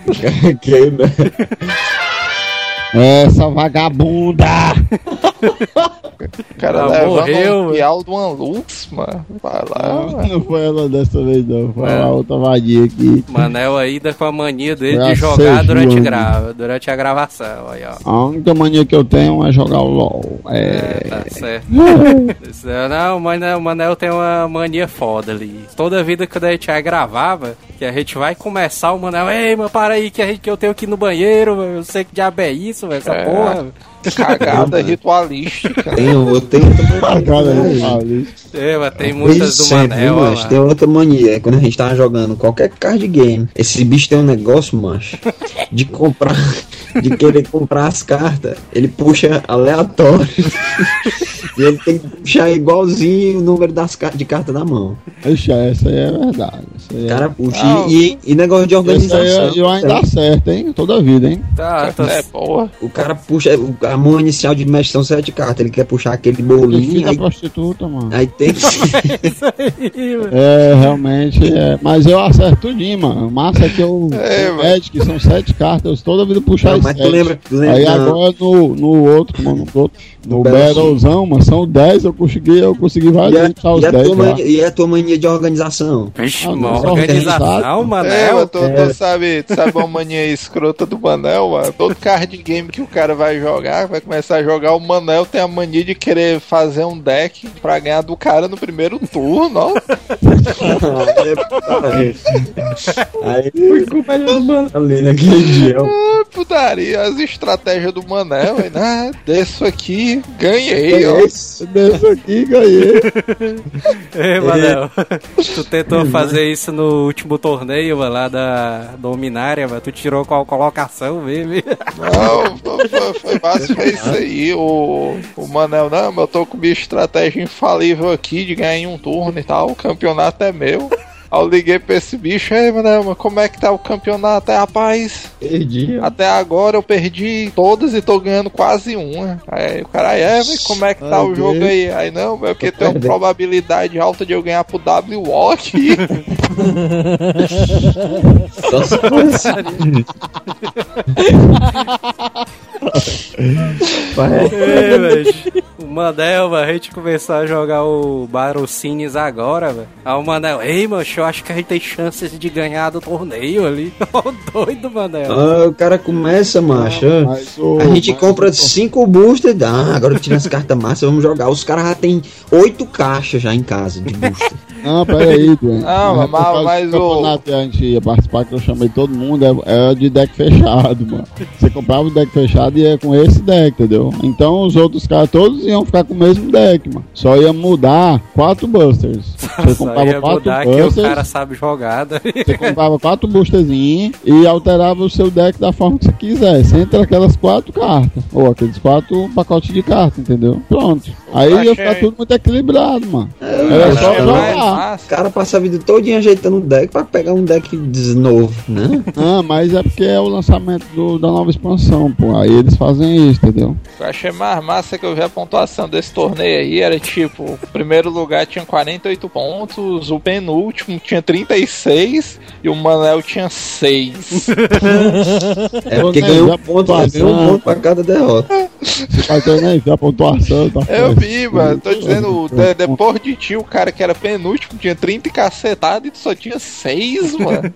que, né? Essa vagabunda! [LAUGHS] O cara Ah, morreu, um pial de uma luz, mano. Vai lá, mano. Não foi ela dessa vez, não. Foi a outra vadia aqui. Manel ainda com a mania dele Foi de jogar durante, gra... durante a gravação. Aí, ó. A única mania que eu tenho é jogar o LOL. É, É. tá certo. É, Não, o Manel, o Manel tem uma mania foda ali. Toda vida que a gente gravava, que a gente vai começar, o Manel, ei, mano, para aí que, a gente, que eu tenho que ir no banheiro, velho, eu sei que diabo é isso, velho, essa É. porra. Cagada ritualística. Tem, eu tenho mania. ali. É, mas tem muitas do sempre, Manel, ó, macho? lá. Tem outra mania. Quando a gente tava jogando qualquer card game, esse bicho tem um negócio, macho, de comprar, de querer comprar as cartas. Ele puxa aleatório. e ele tem que puxar igualzinho o número das cartas de carta na mão. Ixi, essa aí é verdade. Aí O é... cara puxa. Não. E, e negócio de organização. aí eu ainda acerto, hein? Toda vida, hein? Tá, tô... É, porra. O cara puxa. o- A mão inicial de mestre são sete cartas. Ele quer puxar aquele Que bolinho. Aí, prostituta, mano. aí tem [LAUGHS] que. [LAUGHS] velho. É, realmente é. Mas eu acerto tudinho, mano. Massa é que eu. É, o. Magic são sete cartas, toda vida puxar as mas tu lembra- tu lembra- Aí não. agora no, no outro, mano, no outro. No No Battle- Battlezão, mano, são 10, eu consegui, eu consegui E várias a, e, a 10 tua lá. mania, e a tua mania de organização? Vixe, Ah, só organização, organizado. É, Manel. mas tu, tu sabe, tu sabe uma mania escrota do Manel, mano? Todo card game que o cara vai jogar, vai começar a jogar, o Manel tem a mania de querer fazer um deck pra ganhar do cara no primeiro turno, ó. [LAUGHS] Aí foi culpa do mano ali naquele dia. ó. Ah, putaria, as estratégias do Manel, aí, ah, desço aqui, ganhei, ó. Desse aqui, ganhei. [LAUGHS] Ei, Manel, tu tentou fazer isso no último torneio mano, lá da Dominária, mas tu tirou qual colocação mesmo? Não, foi, foi, foi fácil, foi isso aí. O, o Manel, não, mas eu tô com minha estratégia infalível aqui de ganhar em um turno e tal. O campeonato é meu. Aí eu liguei pra esse bicho, aí, mano, como é que tá o campeonato? Aí, rapaz, Perdi. até agora eu perdi todas e tô ganhando quase uma. Aí o cara, é, mas como é que tá Ai, o jogo Deus. aí? Aí não, é porque Tô tem uma perdendo. probabilidade alta de eu ganhar pro W-Walk. Só se fosse. É, velho. O [LAUGHS] Mandel, velho, a gente começou a jogar o Barocines agora, velho. Aí o Mandel, ei, mano, eu acho que a gente tem chances de ganhar do torneio ali. [LAUGHS] Ô, doido, Mandel. Ah, o cara começa, macho. Mas o- A gente mas compra o- cinco boosters. Ah, agora que tira as cartas massas, vamos jogar. Os caras já tem oito caixas já em casa de booster. [LAUGHS] Não, peraí, Gwen. Não, Mas mas- mas o- que a gente ia participar, que eu chamei todo mundo, é, é de deck fechado, mano. Você comprava o deck fechado e ia com esse deck, entendeu? Então os outros caras todos iam ficar com o mesmo deck, mano. Só ia mudar quatro busters. Você Só ia comprava quatro mudar que o cara sabe jogar. né? Você comprava quatro boosterzinhos e alterava o seu deck da forma que você quisesse. Entre aquelas quatro cartas. Ou aqueles quatro pacotes de cartas, entendeu? Pronto. Aí ia achei- ficar tudo muito equilibrado, mano. Era eu só jogar. O cara passa a vida todinha ajeitando o deck pra pegar um deck de novo, né? Ah, mas é porque é o lançamento do- da nova expansão, pô. Aí eles fazem isso, entendeu? Eu achei mais massa que eu vi a pontuação desse torneio aí era tipo, o primeiro lugar tinha 48 pontos, o penúltimo tinha 36 e o Manel tinha 6. [LAUGHS] É porque né, ganhou um ponto, pontuação. ganhou um ponto pra cada derrota. Ter, né? A pontuação, tá Eu vi, mano, tô dizendo, de- depois de ti, o cara que era penúltimo tinha 30 e cacetado e tu só tinha 6, mano.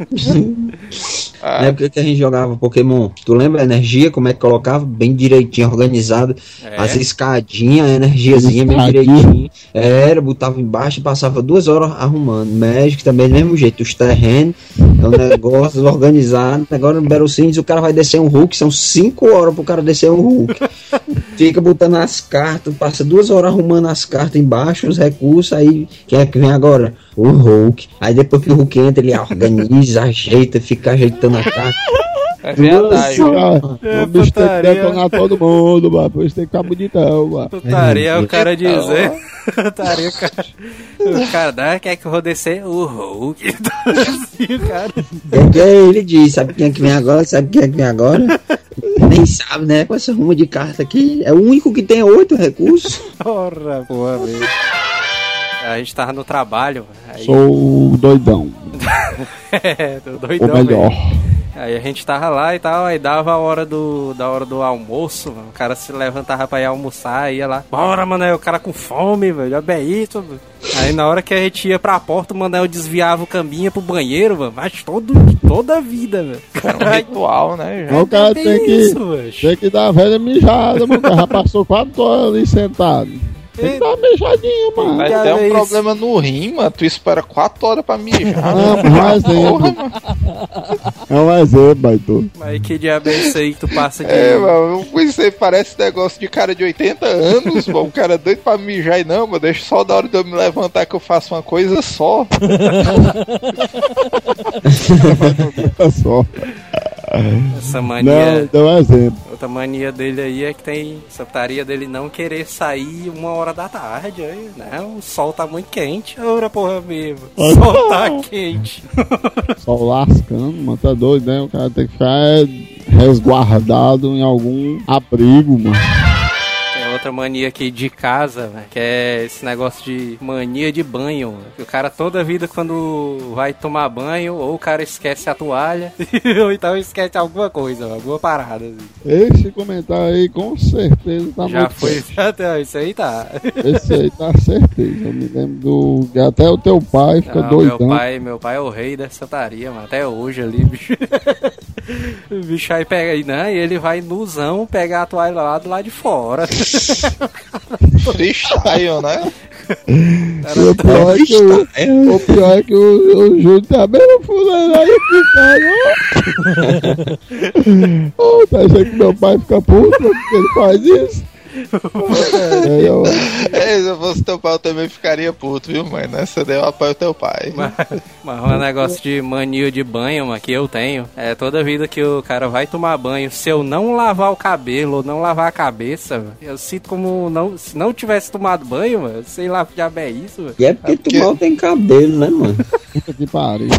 Ah, [LAUGHS] Na época que a gente jogava Pokémon, tu lembra a energia, como é que colocava? Bem direitinho, organizado. É. As escadinhas, a energiazinha bem direitinho. Era, botava embaixo e passava duas horas arrumando. Magic também do mesmo jeito, os terrenos, é um negócio [LAUGHS] organizado. Agora no Battle Cines o cara vai descer um Hulk, são cinco horas pro cara descer um Hulk. [LAUGHS] Fica botando as cartas, passa duas horas arrumando as cartas embaixo, os recursos, aí quem é que vem agora? O Hulk. Aí depois que o Hulk entra, ele organiza, ajeita, fica ajeitando a carta. É verdade. Cara, É, o bicho tem que detonar todo mundo, mano. Por isso tem que ficar bonitão, mano. Putaria é o cara dizer. [LAUGHS] Putaria o cara. O cara, né, quer que eu vou descer o Hulk. Assim, [LAUGHS] o cara. Quem que é ele diz, sabe quem é que vem agora? Sabe quem é que vem agora? Nem sabe, né? Com essa ruma de carta aqui. É o único que tem oito recursos. Porra, porra, mesmo. A gente tava no trabalho. Aí, Sou doidão. [LAUGHS] é, doidão, melhor. velho. Aí a gente tava lá e tal, aí dava a hora do, da hora do almoço, mano. O cara se levantava pra ir almoçar, ia lá. Bora, Manel, o cara com fome, velho. Já bem isso, velho. Aí na hora que a gente ia pra porta, o Manel desviava o caminho pro banheiro, mano. Mas todo, toda a vida, velho. É um ritual, né? Mas o cara Que tem que, isso, tem que dar a velha mijada, mano. O cara já passou quatro horas ali sentado. Tem que dar uma mijadinha, mano. Vai Já ter um isso. problema no rim, mano. Tu espera 4 horas pra mijar. Não, mano. mas é Porra, exemplo. mano. É um exemplo, baito. Mas que diabo é isso aí que tu passa de. É, mano, isso aí parece negócio de cara de 80 anos, mano. O cara é doido pra mijar e não, mano. Deixa só da hora de eu me levantar que eu faço uma coisa só. É [LAUGHS] só. Essa Não, mania. deu um exemplo. Outra mania dele aí é que tem essa putaria dele não querer sair uma hora da tarde. Aí, não, o sol tá muito quente. Ora, porra mesmo. [LAUGHS] O sol tá quente. [LAUGHS] Sol lascando, mano. Tá doido, né? O cara tem que ficar é, resguardado em algum abrigo, mano. Outra mania aqui de casa, velho, que é esse negócio de mania de banho. O cara toda vida quando vai tomar banho, ou o cara esquece a toalha, [LAUGHS] ou então esquece alguma coisa, alguma parada. assim. Esse comentário aí com certeza tá Já muito foi, tem, isso aí tá. Esse aí tá certeza. Eu me lembro do. Até o teu pai fica Não, doidão. meu pai, meu pai é o rei dessa taria, mano. Até hoje ali, bicho. [LAUGHS] o bicho aí pega aí, né? E ele vai nuzão pegar a toalha lá do lado de fora. Freestyle, né? E o pior é que o, o, pior é que o, o Júlio também não fulano aí fica. [LAUGHS] Ô, tá achando que meu pai fica puto porque ele faz isso? É, eu- É, se eu fosse teu pai, eu também ficaria puto, viu, mãe? Nessa daí eu apoio teu pai. Mas, mas um negócio de mania de banho, mano, que eu tenho, é toda vida que o cara vai tomar banho, se eu não lavar o cabelo ou não lavar a cabeça, mano, eu sinto como não, se não tivesse tomado banho, mano, sei lá que diabo é isso, mano. E é porque tu porque- mal tem cabelo, né, mano? Puta que pariu.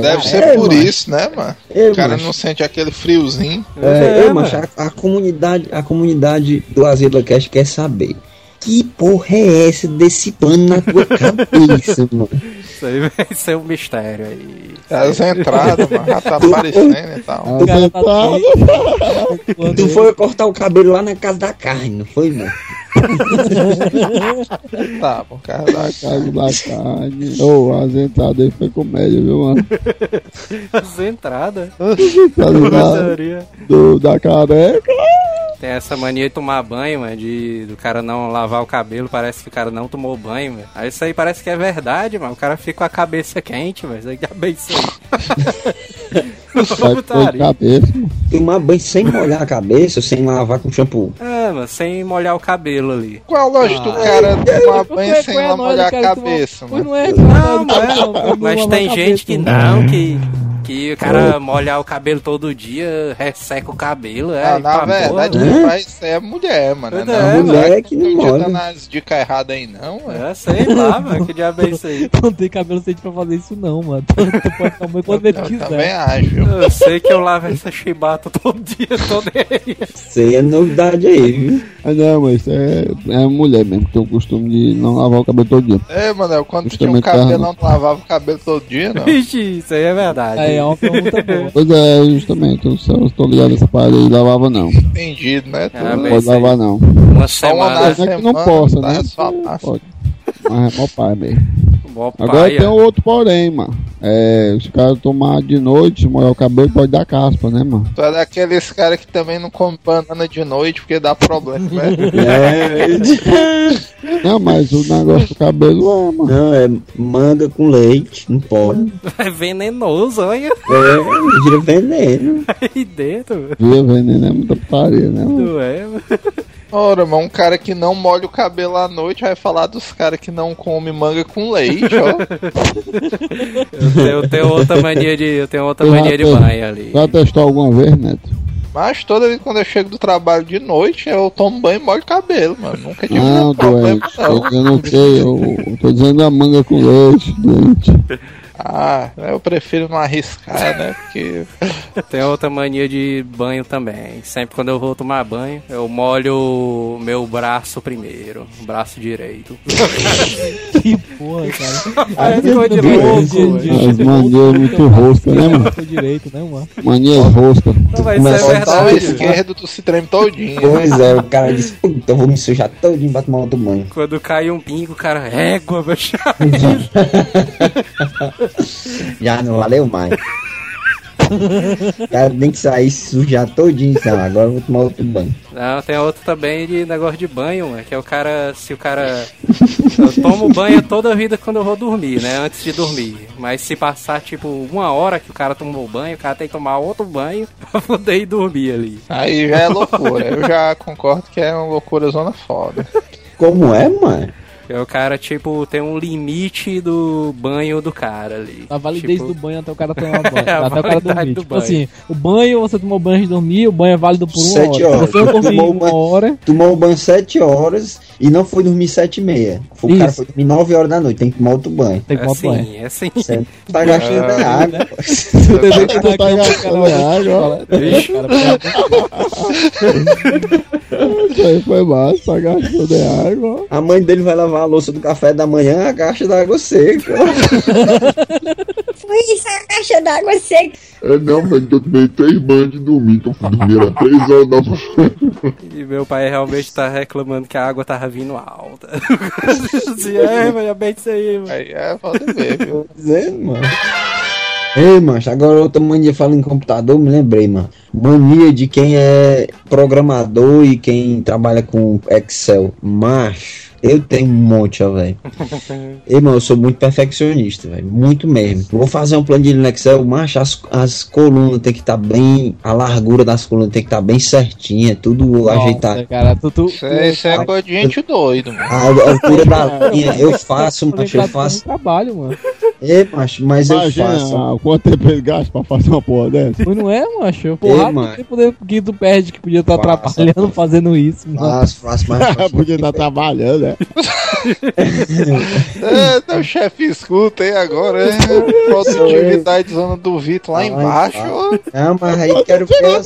Deve ser É, por macho. isso, né, mano? É, o cara macho. não sente aquele friozinho. É, É, macho, a, a comunidade, a comunidade do Asila Cast quer saber. Que porra é essa desse pano na tua [LAUGHS] cabeça, mano? Isso aí vai [LAUGHS] ser um mistério aí. As entradas, mano, já tá aparecendo e tal. Tá- Tu foi cortar o cabelo lá na casa da carne, não foi, mano? Tá, bom, cara. da- da carne. Ô, as entradas aí foi comédia, viu, mano? As entradas. Tá ligado? Teoria. Do, da careca. Tem essa mania de tomar banho, mano, de do cara não lavar o cabelo, parece que o cara não tomou banho, velho. Aí isso aí parece que é verdade, mano. O cara fica com a cabeça quente, velho. Isso aí é bem isso aí. [LAUGHS] Vai com Putaria. Tomar banho sem molhar a cabeça, sem lavar com shampoo. É, mano, sem molhar o cabelo ali. Qual a lógica do cara tomar banho sem molhar a cabeça, mano? não é, Não, não, mas, mas tem gente que não, que, que o cara molhar o cabelo todo dia, resseca o cabelo. É, Ah, na pra verdade, porra. quem faz isso é mulher, mano. É, não, é, mulher que não Não molha. dando as dicas erradas aí, não, ué. É, sei lá, mano, que [LAUGHS] diabo é isso aí. Não tem cabelo suficiente pra fazer isso não, mano. Tu, [LAUGHS] tu pode tomar [LAUGHS] quando vez tu Eu também quiser. acho. viu? Eu sei que eu lavo essa chibata todo dia, todo dia. Isso aí é novidade aí, viu? Ah, não, mas isso é, é mulher mesmo, que tem o costume de não lavar o cabelo todo dia. É, Manel, quando tu tinha um cabelo, não lavava o cabelo todo dia, não? Vixe, isso aí é verdade. Aí é uma pergunta boa. Pois é, justamente, eu só estou ligado nessa parada aí, lavava não. Entendido, né? Tu, Ah, Não pode lavar não. Uma Só uma semana. na Mas é não semana, possa, tá? né? Só. Pode. Mas é mó pai mesmo. Mó Agora paia. tem um outro porém, mano. É, se o cara tomar de noite, molhar o cabelo, pode dar caspa, né, mano? Tu é daqueles caras que também não come banana de noite porque dá problema, né? É. Não, mas o negócio do cabelo é, mano. Não, é manga com leite, não pode. É venenoso, olha. É, vira veneno. Aí dentro. Via veneno é muita putaria, né, mano? Não é, mano. Ora, mano, um cara que não molha o cabelo à noite vai falar dos caras que não come manga com leite, ó. Eu tenho, eu tenho outra mania de. Eu tenho outra Já mania de banho ali. Já testou alguma vez, Neto? Mas toda vez quando eu chego do trabalho de noite, eu tomo banho e molho o cabelo, mano. Nunca tive Não, nenhum problema, doente. não. Tô dizendo o quê? Eu, eu tô dizendo a manga com leite, doente. Ah, eu prefiro não arriscar, né? Porque [LAUGHS] Tenho outra mania de banho também. Sempre quando eu vou tomar banho, eu molho o meu braço primeiro. O braço direito. [LAUGHS] Que porra, cara. Aí ficou de louco. dia- manias muito rosca, né, mano? Tô direito, né, mano? Manias rosca. Não, mas isso é verdade. esquerdo, tu se treme todinho. Pois é, o cara disse, puta, eu vou me sujar todinho pra tomar outro banho. Quando cai um pingo, o cara, égua, meu chá. [LAUGHS] [LAUGHS] Já não valeu mais. O [LAUGHS] cara tem que sair sujar todinho, então. Agora eu vou tomar outro banho. Não, tem outro também de negócio de banho, mano, que é o cara, se o cara... Eu tomo banho toda a vida quando eu vou dormir, né, antes de dormir. Mas se passar, tipo, uma hora que o cara tomou banho, o cara tem que tomar outro banho [LAUGHS] pra poder ir dormir ali. Aí já é loucura. Eu já concordo que é uma loucura zona foda. Como é, mano? Porque o cara, tipo, tem um limite do banho do cara ali. A validez Tipo, do banho até o cara tomar [LAUGHS] banho. É, a até o cara dormir. do Tipo banho. assim, o banho, você tomou banho antes de dormir, o banho é válido por uma Sete hora. horas. Você Tomou uma banho- hora, Tomou o banho 7 horas e não foi dormir 7 e meia. O cara Isso. foi dormir 9 horas da noite, tem que tomar outro banho. tem que É tomar banho. assim, é assim. Você tá gastando Ah, água. pô. Tu Tu dar tá gastando água. Vixe. Cara, [LAUGHS] Isso aí foi massa, tá gastando é água. A mãe dele vai lavar a louça do café da manhã, a caixa d'água seca. [LAUGHS] Foi isso, a caixa d'água seca. É não, velho, eu tomei três banhos de dormir, então fui dormir às três horas da manhã. E meu pai realmente tá reclamando que a água tava vindo alta. assim, é, mas é bem isso aí, mano. Aí é foda ver, viu? dizendo, mano. Ei, macho, agora outra mania fala em computador, me lembrei, mano. Mania de quem é programador e quem trabalha com Excel. Macho, eu tenho um monte, ó, velho. [LAUGHS] Mano, eu sou muito perfeccionista, velho. Muito mesmo. Vou fazer um planilha no Excel, macho, as, as colunas tem que estar bem. A largura das colunas tem que estar bem certinha, tudo ajeitado. Nossa, cara, tu, tu, Isso é, isso é coisa de gente doido, mano. A altura da [LAUGHS] linha, eu faço, macho, eu tá faço. trabalho, mano. Ei, macho, mas eu Imagina faço. ah, quanto tempo ele gasta pra fazer uma porra dessa. Mas não é, macho? Porra, mano. o tempo de- que tu perde que podia estar Faça. trabalhando [LAUGHS] fazendo isso, mano. Faço, faço, mas [LAUGHS] faço. Podia estar trabalhando, né? [LAUGHS] É, teu chefe escuta aí agora, é. Produtividade zona do Vitor lá embaixo. Não, mas aí quero ver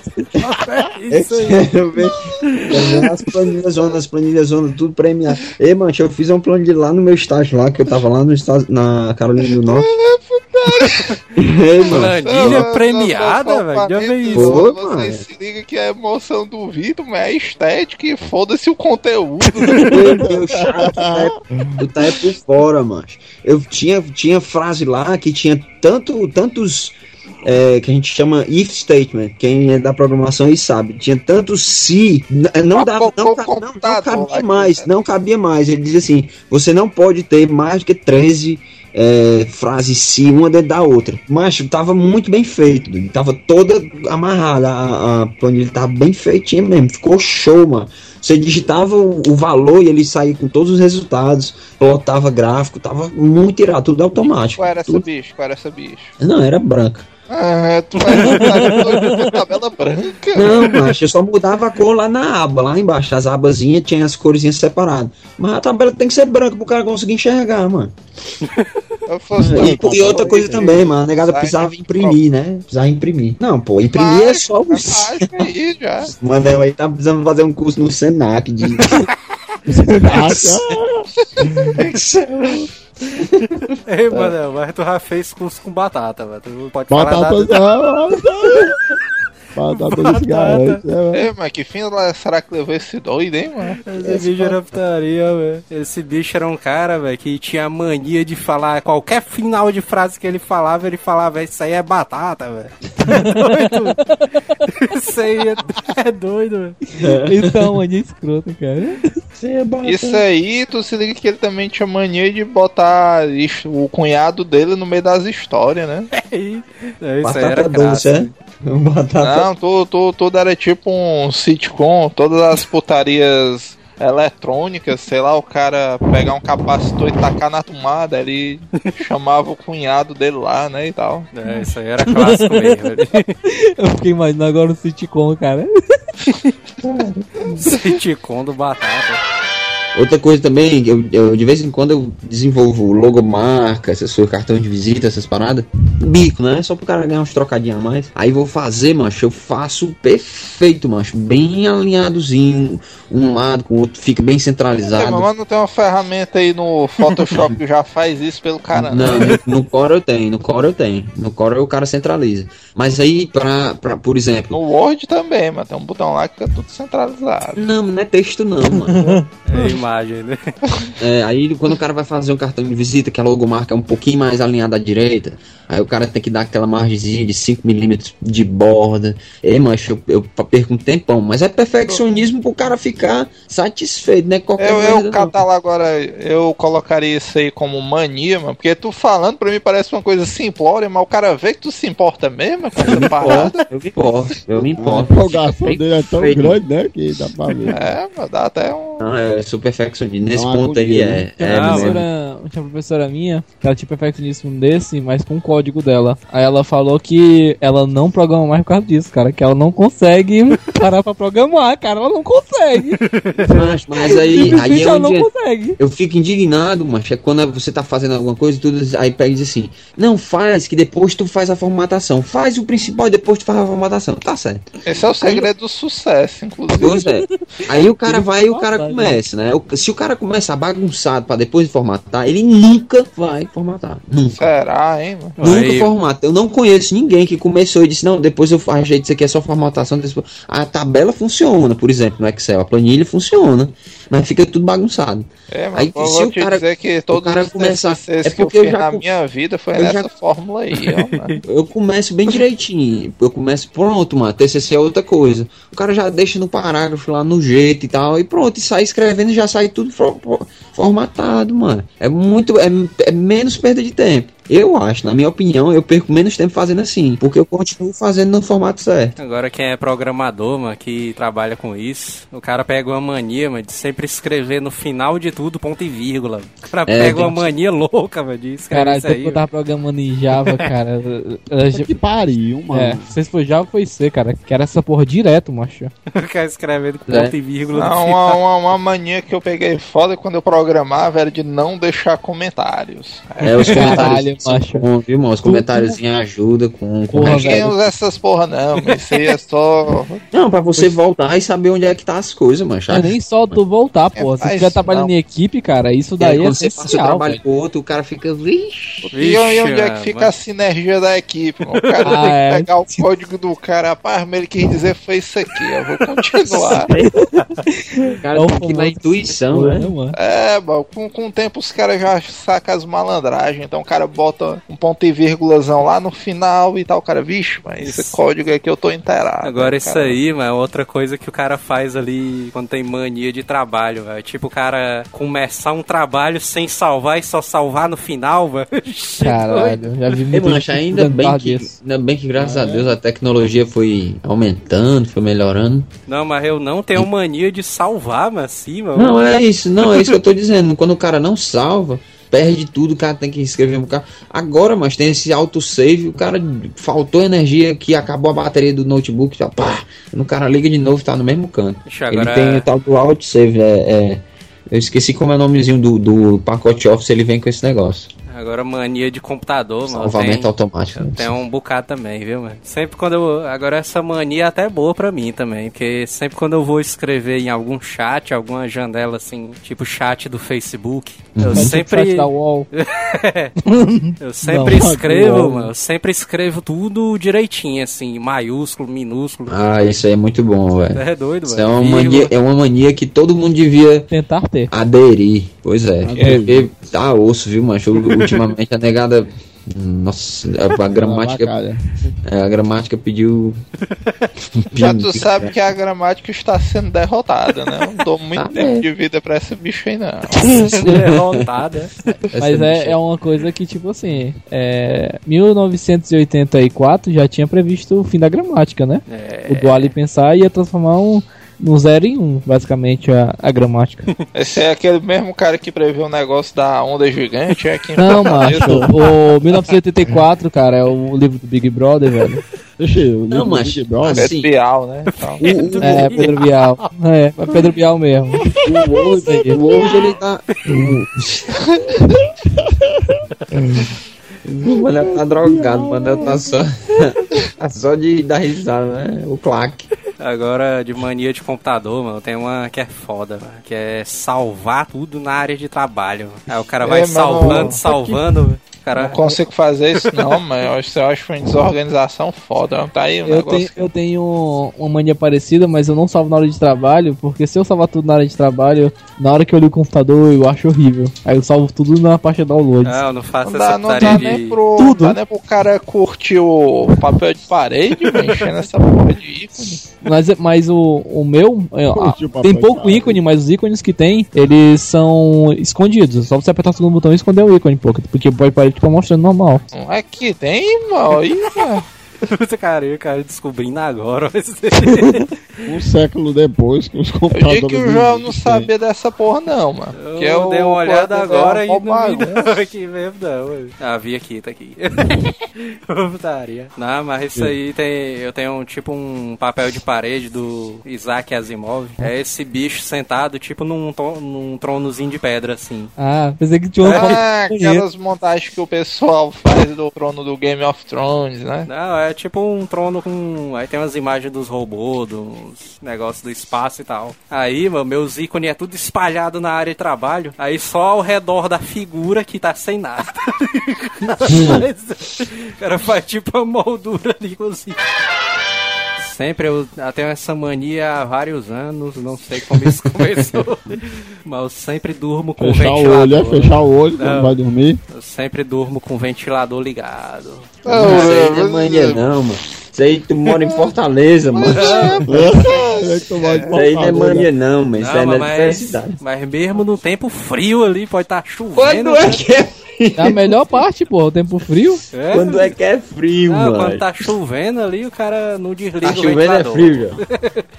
as... [LAUGHS] Eu quero ver, quero ver as planilhas zona, as planilhas zona, tudo premiado. Ei, mancha, eu fiz um planilha lá no meu estágio lá, que eu tava lá no estágio, na Carolina do Norte. [LAUGHS] [LAUGHS] Ei, mano. Planilha premiada, velho. Já veio isso. Pô, Você mano. se liga que a emoção do Vitor mas é estética e foda-se o conteúdo. Meu Deus, chato, tu tá é por fora, mano. Eu tinha, tinha frase lá que tinha tanto, tantos é, que a gente chama if statement. Quem é da programação aí sabe. Tinha tantos se. n- Não dava, não, não, não cabia mais, não cabia mais. Ele diz assim: você não pode ter mais do que 13 é, frases se uma dentro da outra. Mas tava muito bem feito, ele tava toda amarrada, a, a planilha tava bem feitinha mesmo, ficou show, mano. Você digitava o, o valor e ele saía com todos os resultados, plotava gráfico, tava muito irado, tudo automático. Qual era essa Tudo- bicho? Qual era essa bicho? Não, era branca. Ah, tu vai tabela branca. Não, mas eu só mudava a cor lá na aba, lá embaixo. As abazinhas tinham as corzinhas separadas. Mas a tabela tem que ser branca pro cara conseguir enxergar, mano. Eu fosse E, e outra coisa também, mano. A negada precisava imprimir, né? Precisava imprimir. Não, pô, imprimir é só o. aí já. [LAUGHS] Mano, aí tá precisando fazer um curso no Senac de. [LAUGHS] [LAUGHS] [LAUGHS] Ei, mano, mas tu já fez curso com batata, velho. Tu pode falar Batata. nada. [LAUGHS] Batata de cigarro. Ei, mas que fim será que levou esse doido, hein, mano? Esse bicho era putaria, velho. Esse bicho era um cara, velho, que tinha a mania de falar qualquer final de frase que ele falava, ele falava, isso aí é batata, velho. [LAUGHS] doido. Isso aí é, é doido, velho. Então, mania escrota, cara. Isso aí, tu se liga que ele também tinha mania de botar o cunhado dele no meio das histórias, né? [LAUGHS] É, isso aí era Batata doce, é? Batata. Não, tu, tu, tudo era tipo um sitcom, todas as putarias eletrônicas, sei lá, o cara pegar um capacitor e tacar na tomada, ele chamava o cunhado dele lá, né, e tal. É, isso aí era clássico mesmo, velho. Eu fiquei imaginando agora o sitcom, cara. [LAUGHS] Sitcom do batata. Outra coisa também, eu, eu de vez em quando eu desenvolvo logomarca, coisas, cartão de visita, essas paradas. Bico, né? Só pro cara ganhar uns trocadinhos a mais. Aí vou fazer, mancho, eu faço perfeito, mancho. Bem alinhadozinho, um lado com o outro, fica bem centralizado. mas não tem uma ferramenta aí no Photoshop que já faz isso pelo cara, Não, no, no Core eu tenho, no Core eu tenho. No Core o cara centraliza. Mas aí, pra, pra, por exemplo. No Word também, mas tem um botão lá que fica tudo centralizado. Não, não é texto não, mano. [LAUGHS] É imagem, né? [LAUGHS] É, aí quando o cara vai fazer um cartão de visita, que a logomarca é um pouquinho mais alinhada à direita, aí o cara tem que dar aquela margemzinha de 5mm de borda. É, mas eu, eu perco um tempão. Mas é perfeccionismo pro cara ficar satisfeito, né? Qualquer Eu, eu catar agora, eu colocaria isso aí como mania, mano, porque tu falando pra mim parece uma coisa simplória, mas o cara vê que tu se importa mesmo com essa parada. Eu me importo, eu me A importo. empolgação dele é tão grande, né? Que dá pra ver. É, dá até um. Não, é, sou perfeccionista. Nesse Não, ponto aí é. Tinha é uma, professora, tinha uma professora minha que ela tinha perfeccionismo desse, mas com o código dela. Aí ela falou que ela não programa mais por causa disso, cara. Que ela não consegue [LAUGHS] parar pra programar, cara. Ela não consegue. Mas, mas aí, aí é ela não onde consegue. eu fico indignado, mas é quando você tá fazendo alguma coisa e tudo, aí pega e diz assim, não faz, que depois tu faz a formatação. Faz o principal e depois tu faz a formatação. Tá certo. Esse é o segredo do sucesso, inclusive. Pois é. Aí o cara vai e o cara começa, né? O- Se o cara começa bagunçado pra depois formatar, ele nunca vai formatar. Nunca. Será, hein, mano? Nunca Aí- formata. Eu não conheço ninguém que começou e disse, não, depois eu ajeito isso aqui, é só formatação. depois-" A tabela funciona, por exemplo, no Excel. A planilha funciona, mas fica tudo bagunçado. É, mas Aí, eu se vou o te cara- dizer que o todos cara os começa- TCCs é que eu porque eu fiz já na minha vida foi eu já- nessa fórmula aí, ó, mano. [LAUGHS] Eu começo bem direitinho. Eu começo, pronto, mano. TCC é outra coisa. O cara já deixa no parágrafo lá no jeito e tal. E pronto, e sai escrevendo já sai tudo formatado, mano. É muito. É, é menos perda de tempo. Eu acho, na minha opinião, eu perco menos tempo fazendo assim, porque eu continuo fazendo no formato certo. Agora quem é programador, mano, que trabalha com isso, o cara pega uma mania, mano, de sempre escrever no final de tudo ponto e vírgula. O cara É, pega tem uma mania louca, mano, de escrever Caralho, isso quando aí. eu tava programando em Java, [LAUGHS] cara. eu- Que pariu, mano. É, não sei se foi Java ou foi C, cara. Que era essa porra direto, macho. [LAUGHS] O cara escrevendo com É. ponto e vírgula. no Não, final. uma, uma, uma mania que eu peguei foda quando eu programava era de não deixar comentários. É, os [LAUGHS] comentários bons, viu, mano? Os comentários ajudam com, com Porra, usa essas porra não, mas isso aí é só... Não, pra você voltar e saber onde é que tá as coisas, mano. É nem só tu voltar, pô. Se tu estiver trabalhando não. em equipe, cara, isso aí, daí é quando você passa o essencial, trabalho velho. pro outro, o cara fica. Vixe. E aí, onde é que fica mano. a sinergia da equipe? mano? O cara Ah, tem que é. pegar o código do cara, rapaz, mas ele quis dizer foi isso aqui, eu vou [LAUGHS] continuar. O cara É tem que ir na intuição, né? mano. É, com, com o tempo os caras já sacam as malandragens, então o cara bota um ponto e vírgulazão lá no final e tal, o cara, vixe, mas esse código aqui eu tô inteirado. Agora né, isso cara? aí, mano, é outra coisa que o cara faz ali quando tem mania de trabalho, velho. Tipo, o cara começar um trabalho sem salvar e só salvar no final, velho. [LAUGHS] Caralho, já vi Ei, muito mancha, ainda bem, que, ainda bem que, graças a Deus, a tecnologia foi aumentando, foi melhorando. Não, mas eu não tenho mania de salvar, mas sim, mano. Não, é isso, não, é isso que eu tô dizendo. Quando o cara não salva, perde tudo, o cara tem que escrever um cara. Agora, mas tem esse autosave, o cara faltou energia que acabou a bateria do notebook, tá, pá, o cara liga de novo, tá no mesmo canto. Ixi, Ele agora- tem o tal do autosave, é, é- eu esqueci como é o nomezinho do, do pacote Office, ele vem com esse negócio. Agora mania de computador, mano. Salvamento tem- automático. Tem um bocado também, viu, mano? Sempre quando eu. Agora essa mania é até boa pra mim também. Porque sempre quando eu vou escrever em algum chat, alguma janela assim, tipo chat do Facebook, eu Mas sempre. da UOL. [LAUGHS] eu sempre Não, escrevo, UOL. mano. Eu sempre escrevo tudo direitinho, assim, maiúsculo, minúsculo. Ah, isso aí é muito bom, velho. É doido, Isso velho. é uma, mania, é uma mania que todo mundo devia Tentar ter. aderir. Pois é. Aderir. Porque tá osso, viu, macho? Ultimamente a negada. Nossa, a, a gramática. É, a gramática pediu. [LAUGHS] Já tu sabe que a gramática está sendo derrotada, né? Não dou muito Tá tempo bem. de vida pra essa bicha aí, não. [LAUGHS] Derrotada. Mas é, é uma coisa que, tipo assim, é, 1984 já tinha previsto o fim da gramática, né? É. O Duali pensar ia transformar um, no 0 em 1, um, basicamente, a, a gramática. [LAUGHS] Esse é aquele mesmo cara que previu o negócio da onda gigante, é quem Não, macho, o 1984, cara, é o livro do Big Brother, velho. Deixa eu. Não, livro mas- do Big Brother. É Assim, Bial, né? Então, o, o, É, Pedro Bial. É, é Pedro Bial mesmo. o, hoje, o hoje ele tá. [LAUGHS] O Manel tá drogado, o Manel tá só. [LAUGHS] tá só de dar risada, né? O claque. Agora, de mania de computador, mano, tem uma que é foda, mano, que é salvar tudo na área de trabalho. mano. Aí o cara vai É, salvando, não- salvando. o Cara, não consigo fazer isso não, mas eu acho, eu acho que foi uma desorganização foda. Tá aí o Eu negócio. tenho, eu tenho uma mania parecida, mas eu não salvo na hora de trabalho, porque se eu salvar tudo na hora de trabalho, na hora que eu ligo o computador, eu acho horrível. Aí eu salvo tudo na parte download. não, eu não faço Não dá, essa não dá putaria nem de... pro, Tudo. dá nem pro cara curtir o papel de parede, mexendo nessa porra de ícone. Mas, mas o, o meu, é, ah, tem pouco ícone, mas os ícones que tem, eles são escondidos. Só você apertar o segundo botão e esconder o ícone, porque o papel de parede fica mostrando normal. Não é que tem, mano. Aí, mano. Puta cara, o cara descobrindo agora. [LAUGHS] Um século depois que os Eu computadores. digo que o João não sabia dessa porra, não, mano. Eu Que é dei uma olhada quadro agora é e não vi não aqui mesmo, não. Ah, vi aqui, tá aqui. [LAUGHS] Putaria. Não, mas isso aí tem. Eu tenho um tipo um papel de parede do Isaac Asimov. É esse bicho sentado, tipo num, num tronozinho de pedra, assim. Ah, pensei que tinha uma Ah, foto- aquelas montagens que o pessoal faz do trono do Game of Thrones, né? Não, é tipo um trono com. Aí tem umas imagens dos robôs, dos negócios do espaço e tal. Aí, mano, meus ícones é tudo espalhado na área de trabalho. Aí só ao redor da figura que tá sem nada. [LAUGHS] [LAUGHS] Mas, o cara faz tipo uma moldura ali com os ícones. Sempre eu, tenho essa mania há vários anos, não sei como isso [LAUGHS] começou, mas eu sempre durmo com Fechar o ventilador. olho, é fechar o olho Não. quando vai dormir. Eu sempre durmo com o ventilador ligado. Isso aí não é mania, não, mano. Isso aí tu mora em Fortaleza, mano. [LAUGHS] É vai de Isso aí não é mania, não, mas isso aí Não, não é mas, mas mesmo no tempo frio ali, pode estar chovendo. Quando é né? que é É a melhor parte, pô, o tempo frio. É? Quando é que é frio, Não, mano. quando tá chovendo ali, o cara não desliga Tá o chovendo é frio já.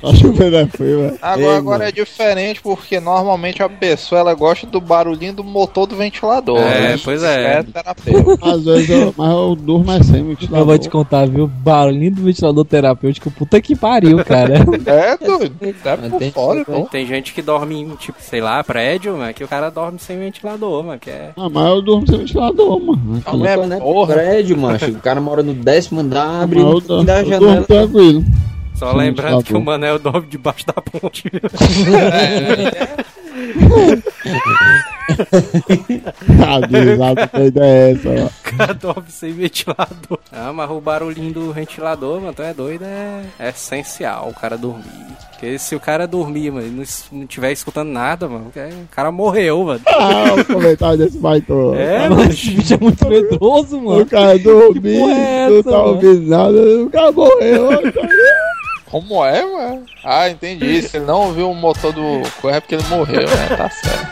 Tá chovendo é frio, velho. Agora, Ei, agora mano. é diferente porque normalmente a pessoa ela gosta do barulhinho do motor do ventilador. É, né? pois é. É terapêutico. Às vezes eu, mas eu durmo mais sem ventilador. Eu vou te contar, viu? Barulhinho do ventilador terapêutico, puta que pariu, cara. É, doido. É [LAUGHS] Mas por tem- fora, pô. Tem gente que dorme em, tipo, sei lá, prédio, mas que o cara dorme sem ventilador, mano, que é... Ah, mas eu durmo sem ventilador, mano. Não é é porra. prédio, macho. O cara mora no décimo andar, abre o da eu janela. tranquilo. Só lembrando que o. Manel dorme debaixo da ponte. [LAUGHS] Ah, desado, que ideia é essa, ó. O cara dorme sem ventilador. Ah, mas o barulhinho do ventilador, mano, tu é doido, é, é essencial o cara dormir. Porque se o cara dormir, mano, e não, tiver escutando nada, mano, o cara morreu, mano. Ah, o comentário desse baitô. É, Mas mano. esse bicho é muito medroso, mano. O cara porra é não tá mano? ouvindo nada, o cara morreu. Como é, mano? Ah, entendi. Se ele não ouviu o motor do coelho é porque ele morreu, né? Tá certo.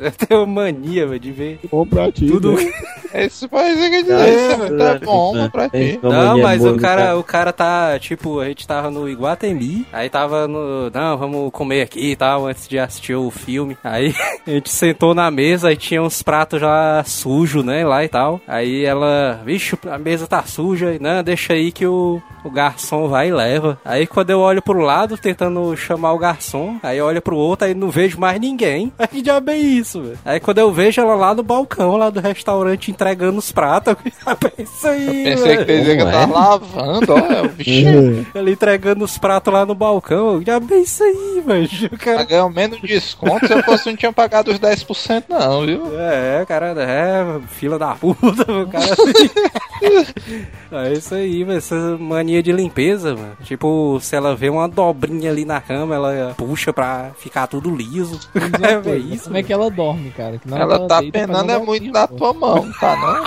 [LAUGHS] Eu tenho mania, velho, de ver Bom pra ti. tudo. né? Esse país [LAUGHS] é que Ah, dizer, tá bom mano, pra ti. Não, é mas o cara, o cara tá, tipo, a gente tava no Iguatemi, aí tava no, não, vamos comer aqui e tal, antes de assistir o filme. Aí [LAUGHS] a gente sentou na mesa e tinha uns pratos já sujos, né, lá e tal. Aí ela, vixe, a mesa tá suja, não, deixa aí que o, o garçom vai e leva. Aí quando eu olho pro lado, tentando chamar o garçom, aí eu olho pro outro, aí não vejo mais ninguém. Aí que diabo é isso, velho? Aí quando eu vejo ela lá no balcão, lá do restaurante, entregando os pratos, [LAUGHS] eu isso aí, Pensei que velho. tu ia dizer que eu Como tava lavando, ó. O bichinho. Ele entregando os pratos lá no balcão. Já bem isso aí, velho. Cara... ganhando menos desconto. Se eu fosse, não tinha pagado os 10%, não, viu? É, cara, é, fila da puta, o cara. [LAUGHS] [LAUGHS] é isso aí, velho. Essa mania de limpeza, mano. Tipo, se ela vê uma dobrinha ali na cama, ela puxa pra ficar tudo liso. [LAUGHS] É, Coisa, velho, isso. Como é que ela dorme, cara? Que não Ela tá deita penando é muito na pô. tua mão, tá não?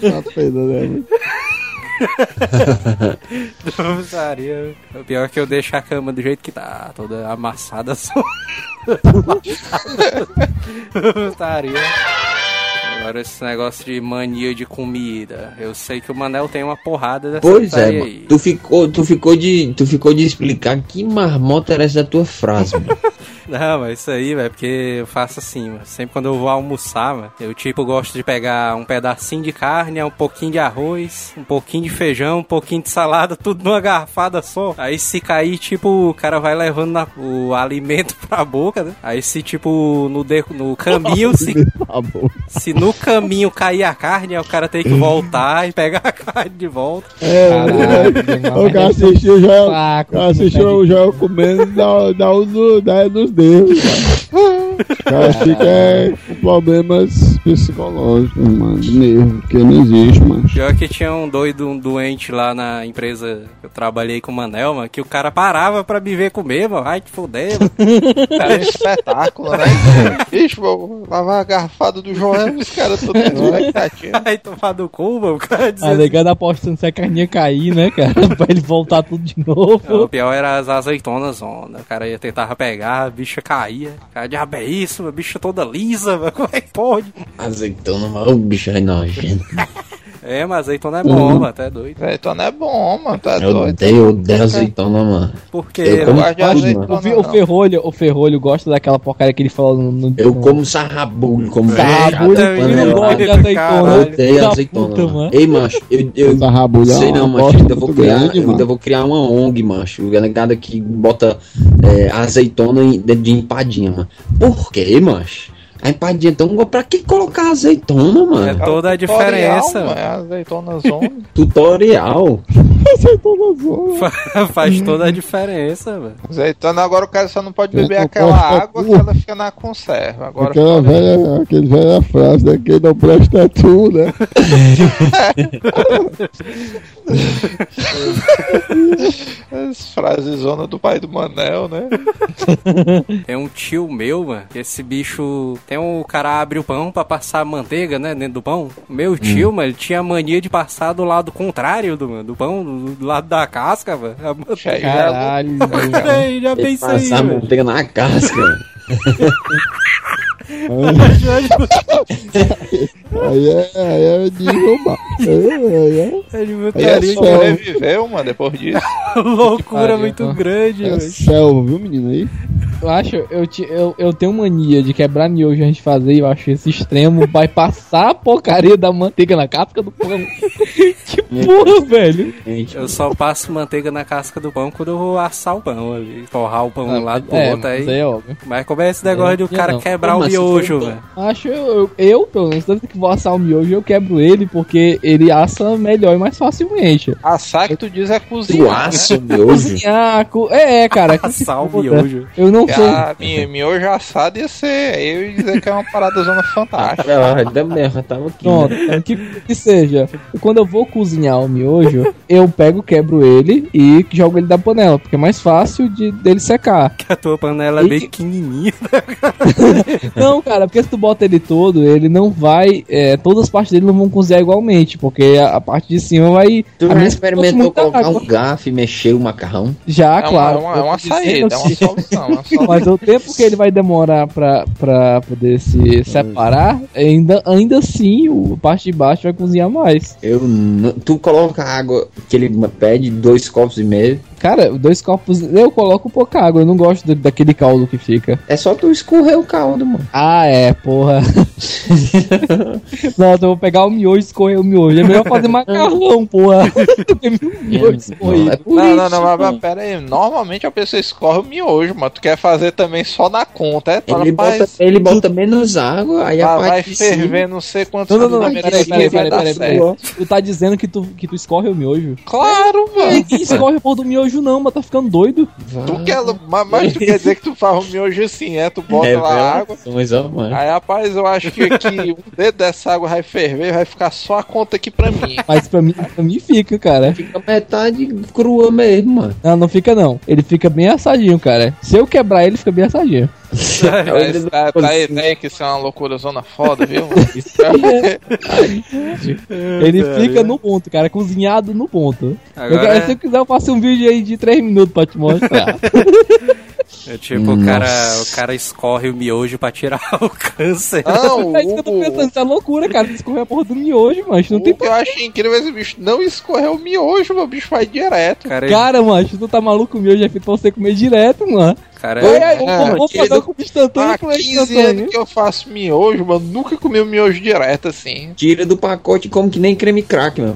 [LAUGHS] Tá pena, né? Putaria. O pior é que eu deixo a cama do jeito que tá, toda amassada só. Putaria. Agora esse negócio de mania de comida. Eu sei que o Manel tem uma porrada dessa Pois é, mano. aí. Tu ficou, tu ficou de, tu ficou de explicar que marmota era essa tua frase, mano. [LAUGHS] Não, mas isso aí, velho, porque eu faço assim, mano. Sempre quando eu vou almoçar, mano, eu tipo gosto de pegar um pedacinho de carne, um pouquinho de arroz, um pouquinho de feijão, um pouquinho de salada, [LAUGHS] tudo numa garfada só. Aí se cair, tipo, o cara vai levando na- o alimento [LAUGHS] pra boca, né? Aí se, tipo, no, de- no caminho, [LAUGHS] se, se no caminho cair a carne, aí o cara tem que voltar e pegar a carne de volta. É, Caralho, o cara assistiu já. O Saco, cara assistiu o Joel comendo, dá, dá, um no- dá nos dedos, [LAUGHS] cara. Fica com problemas psicológicos, mano, de nervo, que não existe, mano. Pior que tinha um doido, um doente lá na empresa que eu trabalhei com o Manel, mano, que o cara parava pra me ver comer, mano. Ai, que foder, mano. [LAUGHS] Era um espetáculo, né? Ixi, vou lavar a garfada do Joel, os caras [LAUGHS] expectativa. Ai, tomar do cu, mano. O cara A dizendo... negada apostando se a carninha cair, né, cara? [LAUGHS] pra ele voltar tudo de Não, novo. o pior era as azeitonas, onda. O cara ia tentar pegar, a bicha caía. O cara, diabo é isso, a bicha toda lisa, mano. Como é que pode? Azeitona, mas o bicho é nojento. [LAUGHS] É, mas azeitona é bom, mano. Até doido. Azeitona é bom, mano, tá Eu doido. odeio, eu odeio azeitona, mano. Por quê? Eu Eu como gosto de azeitona, mano. O, o. Ferrolho, o Ferrolho gosta daquela porcaria que ele falou no. no Eu como sarrabulho, como Sarrabulho, ele não gosta de azeitona. Eu odeio azeitona, puta, mano. Ei, macho, eu, eu Essa rabulha é sei não, macho, ainda vou criar, grande, eu ainda vou criar uma ONG, macho. O negado que bota é, azeitona em- dentro de empadinha, mano. Por quê, macho? A empadinha tão boa. Pra que colocar azeitona, mano? É toda a diferença. Tutorial, É azeitona zona. [LAUGHS] Tutorial. [LAUGHS] Fa- Faz toda a diferença, velho. Azeitona, agora o cara só não pode beber não aquela água que ela fica na conserva. Agora Aquela velha, aquele velha frase, né? Quem não presta é tu, né? [LAUGHS] As frases zona do pai do Manel, né? Tem um tio meu, mano, que esse bicho. Um o cara abre o pão pra passar manteiga, né, dentro do pão. Meu tio, mano, ele tinha mania de passar do lado contrário do, do pão, do, do lado da casca, velho. A manteiga. Caralho, [LAUGHS] velho. Ei, já pensei, Passar manteiga na casca. [LAUGHS] Aí é, aí é nível baixo. Aí é, Ele Aí é só- Sobreviveu, mano, depois disso. [LAUGHS] loucura muito pô. grande, é velho. selva, viu, menino aí? Eu acho, eu, eu, eu tenho mania de quebrar miojo a gente fazer, eu acho esse extremo vai passar a porcaria da manteiga na casca do pão. [LAUGHS] que porra, velho. Gente, Eu só passo manteiga na casca do pão quando eu vou assar o pão ali. Torrar o pão de um lado pro é, outro mas aí. é óbvio. Mas como é esse negócio de o cara não. quebrar Como o miojo, foi o velho? Acho eu, eu, pelo menos, vez que vou assar o miojo, eu quebro ele, porque ele assa melhor e mais facilmente. Assar que tu diz é tu cozinhar. assa o miojo. Cozinhar, [LAUGHS] co- é, é, cara. que [LAUGHS] se Assar o miojo. Eu não Né? sou. Ah, mi- miojo assado ia ser. Eu ia dizer que é uma parada zona fantástica. Ah, também, já tava aqui. Pronto, né? então, que, que seja. Quando eu vou cozinhar o miojo, eu pego, quebro ele e jogo ele da panela, porque é mais fácil de, dele secar. Que a tua panela é E- bem pequenininha. [LAUGHS] Não, cara, porque se tu bota ele todo, ele não vai. é, todas as partes dele não vão cozinhar igualmente, porque a, a parte de cima vai. Tu já experimentou colocar água. um garfo e mexer o macarrão? Já, É claro. é uma, é uma saída, é uma que- solução. é uma [LAUGHS] solução. Mas o tempo que ele vai demorar pra, pra poder se separar, ainda, ainda assim o a parte de baixo vai cozinhar mais. Eu não- Tu coloca a água que ele pede, dois copos e meio. Cara, dois copos. Eu coloco pouca água, eu não gosto da- daquele caldo que fica. É só tu escorrer o caldo, mano. Ah, é, porra. [LAUGHS] Nossa, eu vou pegar o miojo e escorrer o miojo. É melhor fazer macarrão, porra. [LAUGHS] Do que miojo escorrido. É Não, não, não, mas, pera aí. Normalmente a pessoa escorre o miojo, mas tu quer fazer também só na conta, é? Tu Ele rapaz, bota, ele bota menos água, aí a vai, vai parte de cima- ferver não sei quantos Não, não, não, peraí, peraí, vai peraí, peraí. Tu tá dizendo que tu, que tu escorre o miojo? Claro, mano. Escorre a porra do miojo, não, mas tá ficando doido. Tu quer, mas, mas tu quer dizer que tu faz o miojo assim, é? Tu bota É, lá a água. mano. Aí, rapaz, eu acho que aqui [LAUGHS] um dedo dessa água vai ferver, vai ficar só a conta aqui pra mim. Mas pra mim, pra mim fica, cara. Fica metade crua mesmo, mano. Não, não fica não. Ele fica bem assadinho, cara. Se eu quebrar ele, fica bem assadinho. Mas tá, tá a ideia que isso é uma loucura zona foda, viu? [LAUGHS] Ele fica no ponto, cara. Cozinhado no ponto. Eu Agora quero- é- Se eu quiser, eu faço um vídeo aí de 3 minutos pra te mostrar. [LAUGHS] É tipo, o cara, o cara escorre o miojo pra tirar [LAUGHS] o câncer. Não, é isso que eu tô pensando. Isso é loucura, cara. Você escorrer a porra do miojo, mas não o tem que eu achei incrível é esse bicho não escorrer o miojo, meu bicho vai direto. Cara, Cara, macho, tu tá maluco? O miojo é feito pra você comer direto, mano. Cara, é, vou, o comida instantâneo Há e comer 15 anos que eu faço miojo, mano. Nunca comi o miojo direto assim. Tira do pacote como que nem creme crack, mano.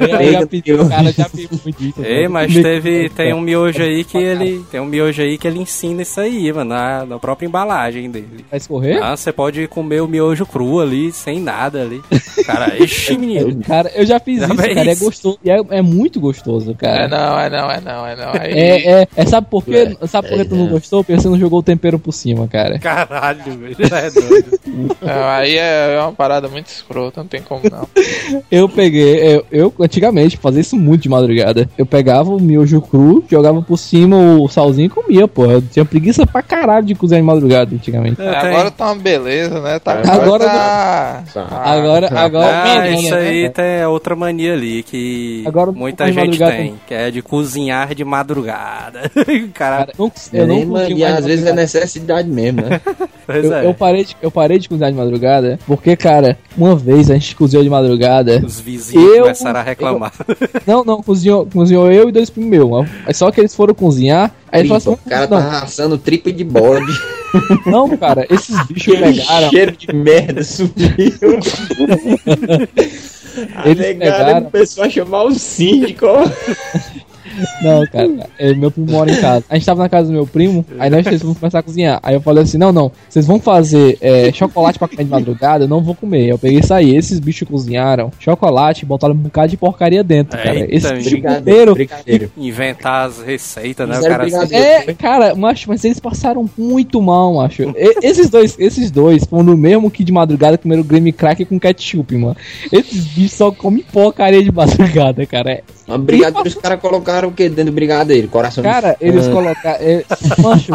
Eu já pedi, o cara já pediu isso. Mano. mas teve, tem um miojo aí que ele, tem um miojo aí que ele ensina isso aí, mano, na, na própria embalagem dele. Vai escorrer? Ah, você pode comer o miojo cru ali, sem nada ali. Cara, [LAUGHS] ixi, menino. Cara, eu já fiz Já isso, cara. É gostoso. E é, é muito gostoso, É cara. não, é não, é não, é não. Aí, É, é, é, sabe por quê? Sabe por que é, tu não é. gostou? Porque você não jogou o tempero por cima, cara. Caralho, velho. É doido. [LAUGHS] não, aí é uma parada muito escrota, não tem como não. [LAUGHS] Eu peguei, eu, eu antigamente fazia isso muito de madrugada. Eu pegava o miojo cru, jogava por cima o salzinho e comia, pô. Eu tinha preguiça pra caralho de cozinhar de madrugada antigamente. Eu agora tá uma beleza, né? Tá, Agora tá... Agora, agora. Ah, isso né? aí tem outra mania ali que Agora, muita mais gente tem, tem. que é de cozinhar de madrugada. [LAUGHS] Cara, Cara, não, eu não E mais às vezes é necessidade mesmo, né? [LAUGHS] pois Eu, é. eu parei de, eu parei de cozinhar de madrugada porque, cara, uma vez a gente cozinhou de madrugada. Os vizinhos Eu- começaram a reclamar. [LAUGHS] Não, não, cozinhou, cozinhou eu e dois primos meus. Só que eles foram cozinhar. Aí eles Tripa, falaram o cara assim: tá assando tripa de bode. não, [LAUGHS] não, cara, esses bichos pegaram. Cheiro de merda subiu. A Eles pegaram- começou a chamar o síndico. Não, cara, é, meu primo mora em casa. A gente tava na casa do meu primo, aí nós três fomos começar a cozinhar. Aí eu falei assim: não, não, vocês vão fazer é, chocolate pra comer de madrugada, eu não vou comer. Eu peguei e saí. Esses bichos cozinharam chocolate e botaram um bocado de porcaria dentro, cara. Esse brigadeiro. Brigadeiro. Inventar as receitas, né? Cara. É, cara, macho, mas eles passaram muito mal, macho. E- esses dois, esses dois foram no mesmo que de madrugada comeram Grammy Cracker com ketchup, mano. Esses bichos só comem porcaria de madrugada, cara. É- brigadeiro, os caras colocaram o que dentro do brigadeiro? Coração Cara, de eles colocaram. É, macho,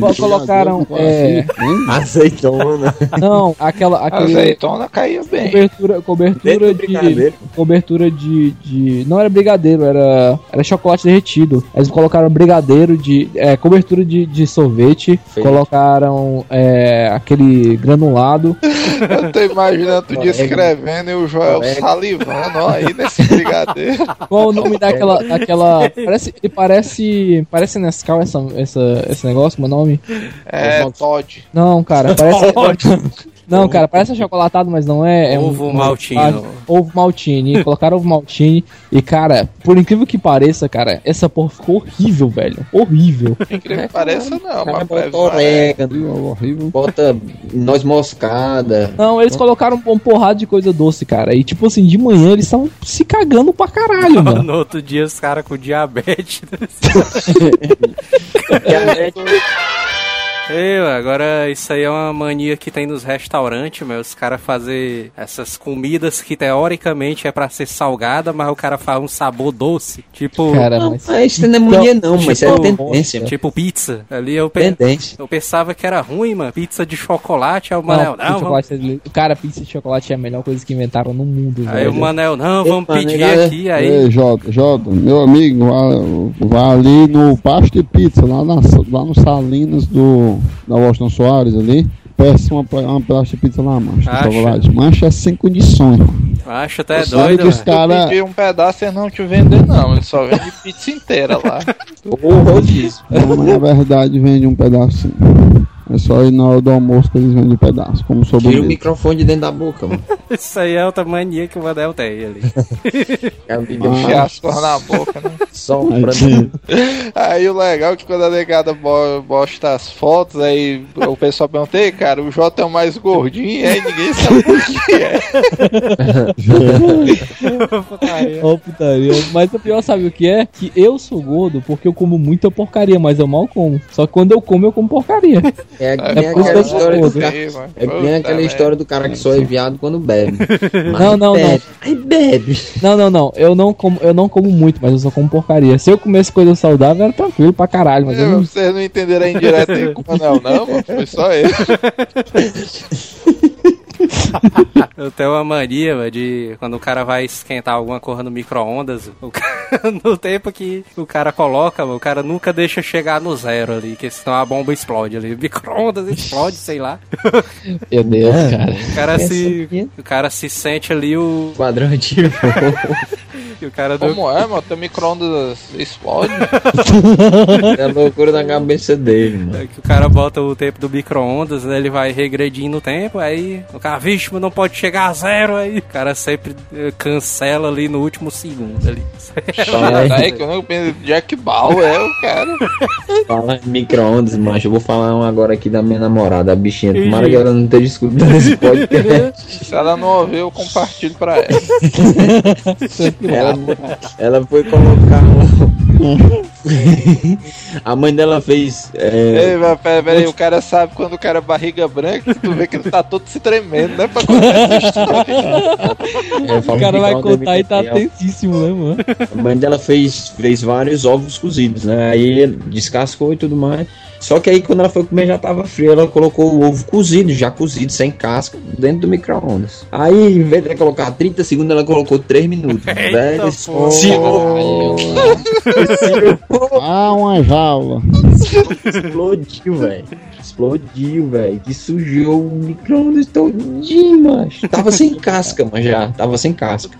co- colocaram. É, azeitona. não, aquela. Aquele, Azeitona caía bem. cobertura, cobertura de. brigadeiro. Cobertura de, de. Não era brigadeiro, era. Era chocolate derretido. Eles colocaram brigadeiro de. É, cobertura de, de sorvete. Feio. Colocaram é, aquele granulado. [LAUGHS] Eu tô imaginando tu descrevendo e o Joel salivando ó, aí nesse brigadeiro. Qual o nome daquela. Daquela parece. Ele parece. Parece Nescau essa, essa, esse negócio, o nome? É, Todd. Não, cara, parece. [LAUGHS] Não, cara, parece [LAUGHS] achocolatado, mas não é. é Ovo um- maltino. Ovo maltine. [LAUGHS] Colocaram ovo maltine. E, cara, por incrível que pareça, cara, essa porra ficou horrível, velho. Horrível. Incrível que pareça, não, cara mas bota orégano, Horrível. bota noz moscada. Não, eles colocaram um porrada de coisa doce, cara. E, tipo assim, de manhã eles estavam se cagando pra caralho, mano. No outro dia os caras com diabetes. [LAUGHS] Ei, agora isso aí é uma mania que tem nos restaurantes, meu. Os caras fazer essas comidas que teoricamente é pra ser salgada, mas o cara faz um sabor doce. Tipo. Cara, Não, mas. mas isso não é mania não, mas isso é tipo, tendência. Tipo pizza. Ali eu, pe- Tendência. eu pensava que era ruim, mano. Pizza de chocolate. Aí o Não, Manel, pizza de não, vamos... chocolate é- Cara, pizza de chocolate é a melhor coisa que inventaram no mundo, Aí velho. o Manel, não, vamos mano, pedir aqui. Aí. Ei, Jota, Jota, meu amigo, vai, vai ali no Pasto de Pizza, lá, na, lá no Salinas do, da Washington Soares ali. Peça uma, uma pedaço de pizza lá, mancha. Acha? de chocolate. Mancha é sem condições. Acho até Sabe doido, que os velho. cara- Pedir um pedaço e não te vender, não. Ele só vende pizza inteira lá. [LAUGHS] O rodízio. Não, mas na verdade vende um pedacinho. É só ir na hora do almoço que eles vendem um pedaço, como Tira o microfone de dentro da boca, mano. [LAUGHS] Isso aí é outra mania que o Manel tem ali. É. Enfiar as coisas na boca, né? [LAUGHS] só Aí, pra sim. [LAUGHS] Aí o legal é que quando a negada bo- posta as fotos, aí o pessoal pergunta, "Ei, cara, o Jota é o mais gordinho, aí ninguém sabe o que é. Ô, putaria. Mas o pior, sabe o que é? Que eu sou gordo porque eu como muita porcaria, mas eu mal como. Só que quando eu como, eu como porcaria. É que É nem isso aquela que eu sou história do cara. É que nem aquela história do cara que só é viado quando bebe. [LAUGHS] Mas Não, não, bebe. Aí bebe. Não, não, não. Eu não como, eu não como muito, mas eu só como porcaria. Se eu comesse coisa saudável, era tranquilo pra caralho, mas eu Eu, não. vocês não entenderam a indireta aí com o Manel, não, mano? Foi só [LAUGHS] ele. [LAUGHS] Eu tenho uma mania, velho, de quando o cara vai esquentar alguma coisa no micro-ondas, cara- [LAUGHS] no tempo que o cara coloca, o cara nunca deixa chegar no zero ali, que senão a bomba explode ali. O [LAUGHS] micro-ondas explode, sei lá. Meu Deus, cara. O cara se. aqui O cara se sente ali o. Quadradinho. [LAUGHS] e O cara. Como é, mano? Teu micro-ondas explode? [LAUGHS] É a loucura da cabeça dele, mano. é que o cara bota o tempo do micro-ondas, né, ele vai regredindo o tempo, aí o cara, vixe, mas não pode chegar a zero, aí o cara sempre eh, cancela ali no último segundo ali. Aí que eu não penso, Jack Bauer é o cara. Fala em micro-ondas, mancha. Eu vou falar um agora aqui da minha namorada, a bichinha. Tomara que ela não esteja escutando esse podcast. Se ela não ouvir, eu compartilho pra ela. [LAUGHS] ela, ela foi colocar um. [LAUGHS] a mãe dela fez. É, Ei, mas pera, pera aí, o cara sabe quando o cara é barriga branca, tu vê que ele tá todo se tremendo, né? Pra contar essa história. [LAUGHS] é, O cara vai contar e tá tensíssimo, né, mano? A mãe dela fez, fez vários ovos cozidos, né? Aí descascou e tudo mais. Só que aí quando ela foi comer já tava frio, ela colocou o ovo cozido, já cozido, sem casca, dentro do micro-ondas. Aí, em vez de colocar 30 segundos, ela colocou 3 minutos. [LAUGHS] Velho, esse porra. Ah, uma jaula. explodiu, velho. Explodiu, velho. Que sujou o micro-ondas todinho, macho. Tava sem [LAUGHS] casca, mas já. Tava sem casca.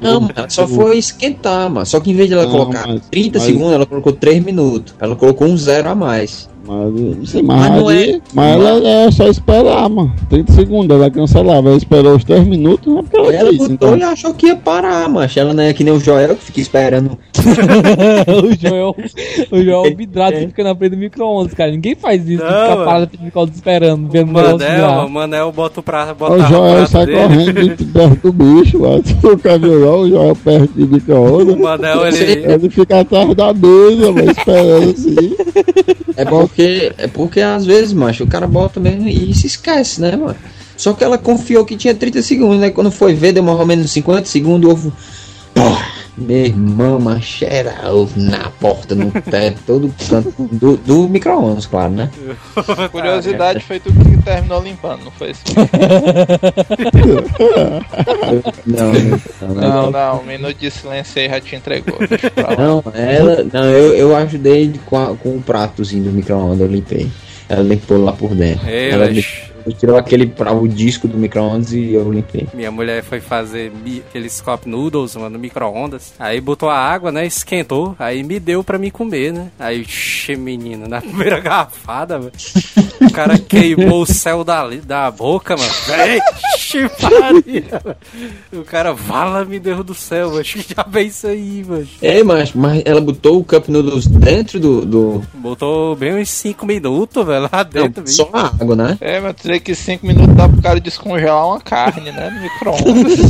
Não, mano, só foi esquentar, mano. Só que em vez de ela Não, colocar mas- 30 mas- segundos, ela colocou 3 minutos. Ela colocou um zero a mais. Mas, sim, mas, Mas não é- mas ela é só esperar, mano. 30 segundos, ela vai cancelar. Vai esperar os 3 minutos, é porque ela, Ela quis, então. e achou que ia parar, macho. Ela não é que nem o Joel que fica esperando. [LAUGHS] o Joel, o Joel é vidrado que fica na frente do micro-ondas, cara. Ninguém faz isso, Não, fica mano. parado do micro-ondas esperando, vendo o Manel, o Manel bota o prato, O bota o Joel sai dele. correndo [LAUGHS] de perto do bicho, mano. [LAUGHS] Ver lá, o Joel perto de micro-ondas. O Manel, ele... Ele fica atrás da mesa, mas esperando assim. É porque, é porque às vezes, macho, o cara bota mesmo e se esquece, né, mano? Só que ela confiou que tinha 30 segundos, né? Quando foi ver, demorou menos 50 segundos, ovo. Pô, meu irmão, macho, era ovo na porta, no teto, todo canto do, do micro-ondas, claro, né? [LAUGHS] Curiosidade foi tu que terminou limpando, não foi isso? [LAUGHS] Não, não, Não, não, um minuto de silêncio aí já te entregou. Não, ela. Não, eu, eu ajudei com, a- com o pratozinho do micro-ondas, eu limpei. Ela limpou lá por dentro. Ei, ela mas- limpou- tirou aquele o disco do micro-ondas e eu limpei. Minha mulher foi fazer mi- aqueles cup noodles, mano, no micro-ondas. Aí botou a água, né? Esquentou. Aí me deu pra mim comer, né? Aí, xe, menino, na [LAUGHS] primeira garrafada, velho. O cara queimou o céu da, da boca, mano. Vixe, Maria. O cara, vala me Deus do céu, mano. Acho que já vem isso aí, mano. É, mas, mas ela botou o Cup Noodles dentro do. do Botou bem uns 5 minutos, velho, lá dentro. bicho. só a água, né? É, mas que 5 minutos dá pro cara descongelar uma carne, né? No micro-ondas. [LAUGHS]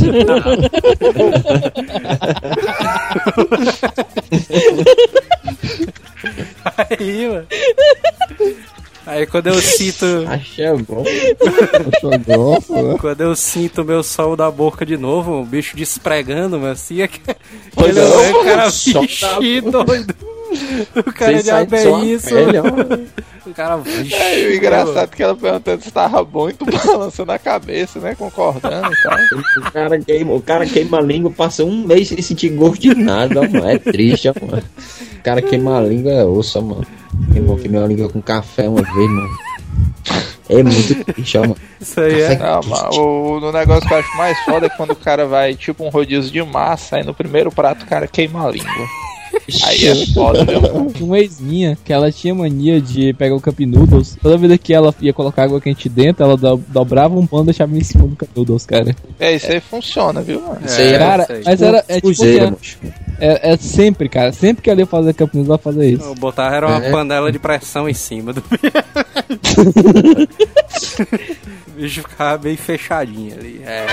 Aí, mano. Aí quando eu sinto. Achei bom. Né? Quando eu sinto o meu sol da boca de novo, o bicho despregando, mas assim, aquele Pois é, o cara da doido. [LAUGHS] O cara de isso. pele, ó. O cara vixi. É, e o engraçado é que ela perguntando se tava bom e tu [LAUGHS] balançando a cabeça, né? Concordando e tal. O cara, queima, o cara queima a língua, passa um mês sem sentir gosto de nada, mano. É triste, mano. O cara queima a língua, é osso, ó, mano. Queimou, queimou a língua com café uma vez, mano. É muito triste, mano. Isso aí é. Não, o, o negócio que eu acho mais foda é quando o cara vai, tipo, um rodízio de massa, aí no primeiro prato o cara queima a língua. Aí é foda, viu? Tinha [LAUGHS] uma ex minha que ela tinha mania de pegar o Cup Noodles. Toda vez que ela ia colocar água quente dentro, ela do- dobrava um pano e deixava em cima do Cup Noodles, cara. É, isso aí funciona, viu, mano? Isso aí É, cara, isso aí. mas era é tipo moço. é, é sempre, cara. Sempre que ela ia fazer Cup Noodles, ela fazia isso. Eu botava era uma É. panela de pressão em cima do [LAUGHS] O bicho ficava bem fechadinho ali. É,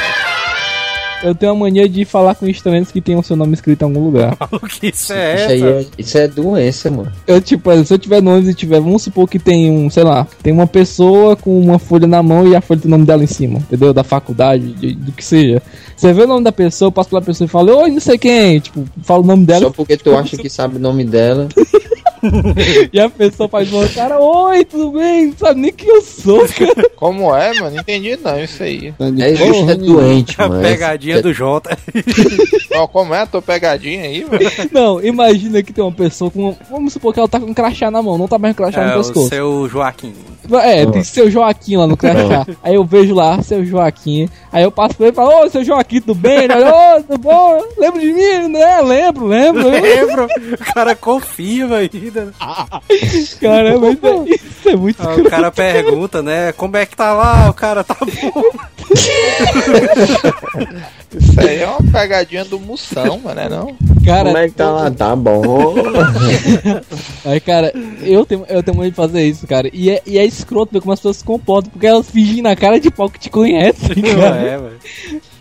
Eu tenho a mania de falar com estranhos que tem o seu nome escrito em algum lugar. [LAUGHS] maluquice Isso é aí essa? é, isso é doença, mano. Eu, tipo, se eu tiver no ônibus e tiver, vamos supor que tem um, sei lá, tem uma pessoa com uma folha na mão e a folha tem o nome dela em cima, entendeu? Da faculdade, de- do que seja. Você vê o nome da pessoa, passa pela pessoa e fala, oi, não sei quem, tipo, fala o nome dela Só porque tu acha que sabe o nome dela. [LAUGHS] [LAUGHS] e a pessoa faz uma cara, oi, tudo bem? Não sabe nem quem eu sou, [LAUGHS] cara. Como é, mano? Entendi não, isso aí. É, porra é nenhuma. doente, A mano. pegadinha é, do Jota. Ó, como é a tua pegadinha aí, mano? [LAUGHS] Não, imagina que tem uma pessoa com. Vamos supor que ela tá com um crachá na mão, não tá mais com um crachá É, no o pescoço. seu Joaquim. É, tem seu Joaquim lá no crachá. Aí eu vejo lá, seu Joaquim. Aí eu passo pra ele e falo, ô, seu Joaquim, tudo bem? Ele, Ô, tudo bom? Lembra de mim? Né? Lembro, lembro. Lembro? O cara confirma ainda. [LAUGHS] Caramba, isso é, isso é muito Aí o cara pergunta, né? Como é que tá lá? O cara tá bom. Isso aí é uma pegadinha do Moção, mano, é não? Cara, Como é que tá lá? Tá bom. [LAUGHS] Aí, cara, eu tenho, eu tenho medo de fazer isso, cara. E é, e é escroto ver como as pessoas se comportam, porque elas fingem na cara de pau que te conhecem, cara. É, velho.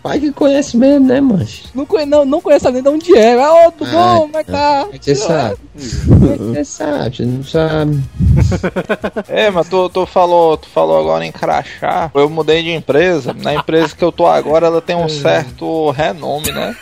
Pai que conhece mesmo, né, mancho? Não, conhe, não, não conhece nem de onde é. Ah, ô, tudo Ah, bom? Como é que tá? É você sabe? É você sabe? Você não sabe. [LAUGHS] É, mas tu, tu, falou, tu falou agora em crachá. Eu mudei de empresa. Na empresa que eu tô agora, ela tem um certo renome, né?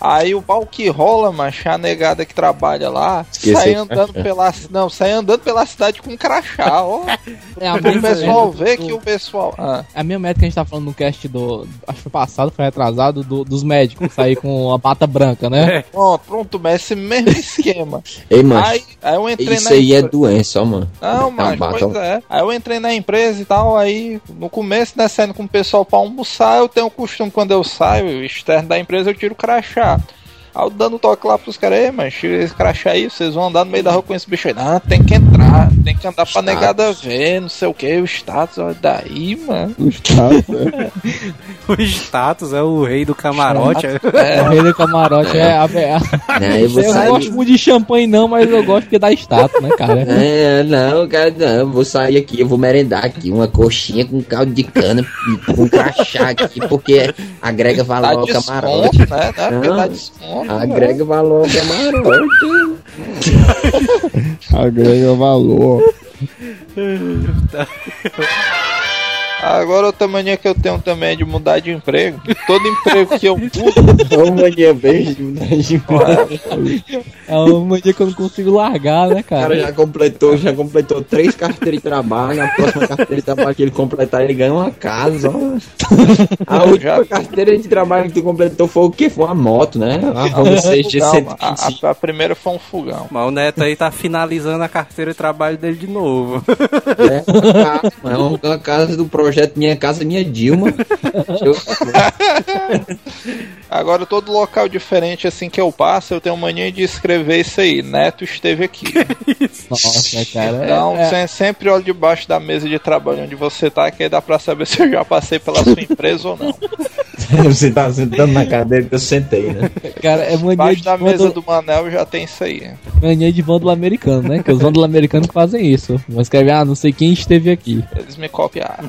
Aí o pau que rola, macho, a negada que trabalha lá, Esqueceu sai andando crachá. pela não, sai andando pela cidade com crachá, ó. [LAUGHS] É a o pessoal vê que o pessoal. Ah, A mesma médica que a gente tá falando no cast do. Acho que foi passado, foi retrasado, do- dos médicos sair com a bata branca, né? pronto, pronto, mas esse mesmo esquema. [LAUGHS] Ei, mancho. Aí, aí eu entrei Isso na aí é doença, ó, mano. Não, Tá mas bata- pois é. Aí eu entrei na empresa e tal, aí no começo, né, saindo com o pessoal pra almoçar, eu tenho o costume, quando eu saio, externo da empresa, eu tiro o crachá. out. Aí dando toque lá pros caras, "Ei, mas tira esse crachá aí, vocês vão andar no meio da rua com esse bicho aí. Não, tem que entrar, tem que andar pra negada ver, não sei o que, o status, olha daí, mano. O status, é. [LAUGHS] O status é o rei do camarote. É, o rei do camarote é, a, é a- Não, eu vou Eu não sair- gosto muito de champanhe, não, mas eu gosto porque dá status, né, cara? É, não, cara, não, eu vou sair aqui, eu vou merendar aqui uma coxinha com caldo de cana e com crachá aqui, porque agrega valor ao desconto, camarote. né? né? Porque Não. dá desconto. Agrega valor ao camarote. [LAUGHS] Agrega valor. [LAUGHS] Agora outra mania que eu tenho também é de mudar de emprego. Todo emprego que eu [LAUGHS] mudo, Ô, mania beijo, né? É uma mania que eu não consigo largar, né, O cara cara? já completou, já completou três carteiras de trabalho. Na próxima carteira de trabalho que ele completar, ele ganha uma casa. A última carteira de trabalho que tu completou foi o quê? Foi uma moto, né? A Não, 125. a, a- a primeira foi um fogão. Mas o Neto aí tá finalizando a carteira de trabalho dele de novo. É uma casa, é uma- uma casa do projeto Minha Casa Minha Dilma. [LAUGHS] Agora todo local diferente assim que eu passo, eu tenho mania de escrever isso aí. Neto esteve aqui. [LAUGHS] Nossa, cara. Então, é- é- se- sempre olho debaixo da mesa de trabalho onde você tá, que aí dá pra saber [LAUGHS] se eu já passei pela sua empresa ou não. Você tá sentando na cadeira que eu sentei, né? Cara, é mania Debaixo de, da mesa do Manel já tem isso aí. mania de vândalo americano, né? Que os vândalos americanos que fazem isso. Mas escreve, ah, não sei quem esteve aqui. Eles me copiaram.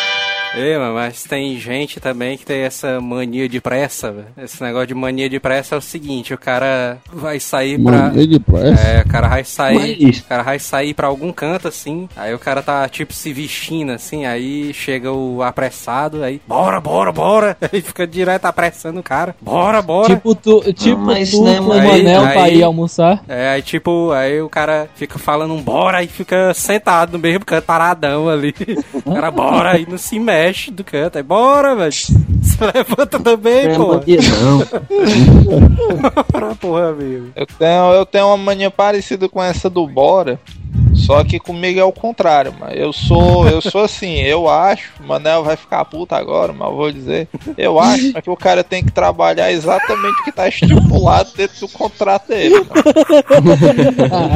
Ei, mano, mas tem gente também que tem essa mania de pressa, velho. Esse negócio de mania de pressa é o seguinte, o cara vai sair pra. Mania de pressa? É, o cara vai sair. Mas- O cara vai sair pra algum canto assim. Aí o cara tá tipo se vestindo assim. Aí chega o apressado. Aí, bora, bora, bora. [LAUGHS] Aí fica direto apressando o cara. Bora, bora. Tipo tu, tipo mas tu não é com o mania, Manel pra aí- ir almoçar. É, aí tipo, aí o cara fica falando um bora e fica sentado no mesmo canto, paradão ali. [LAUGHS] O cara bora e não se mexe do canto. Aí bora, velho. [LAUGHS] Se levanta também, Não é pô. não. Bora, [LAUGHS] porra, amigo. Eu tenho, eu tenho uma mania parecida com essa do Bora. Só que comigo é o contrário, mano. Eu sou, eu sou assim, eu acho, o Manel vai ficar puto agora, mas eu vou dizer. Eu acho que o cara tem que trabalhar exatamente o que tá estipulado dentro do contrato dele. mano.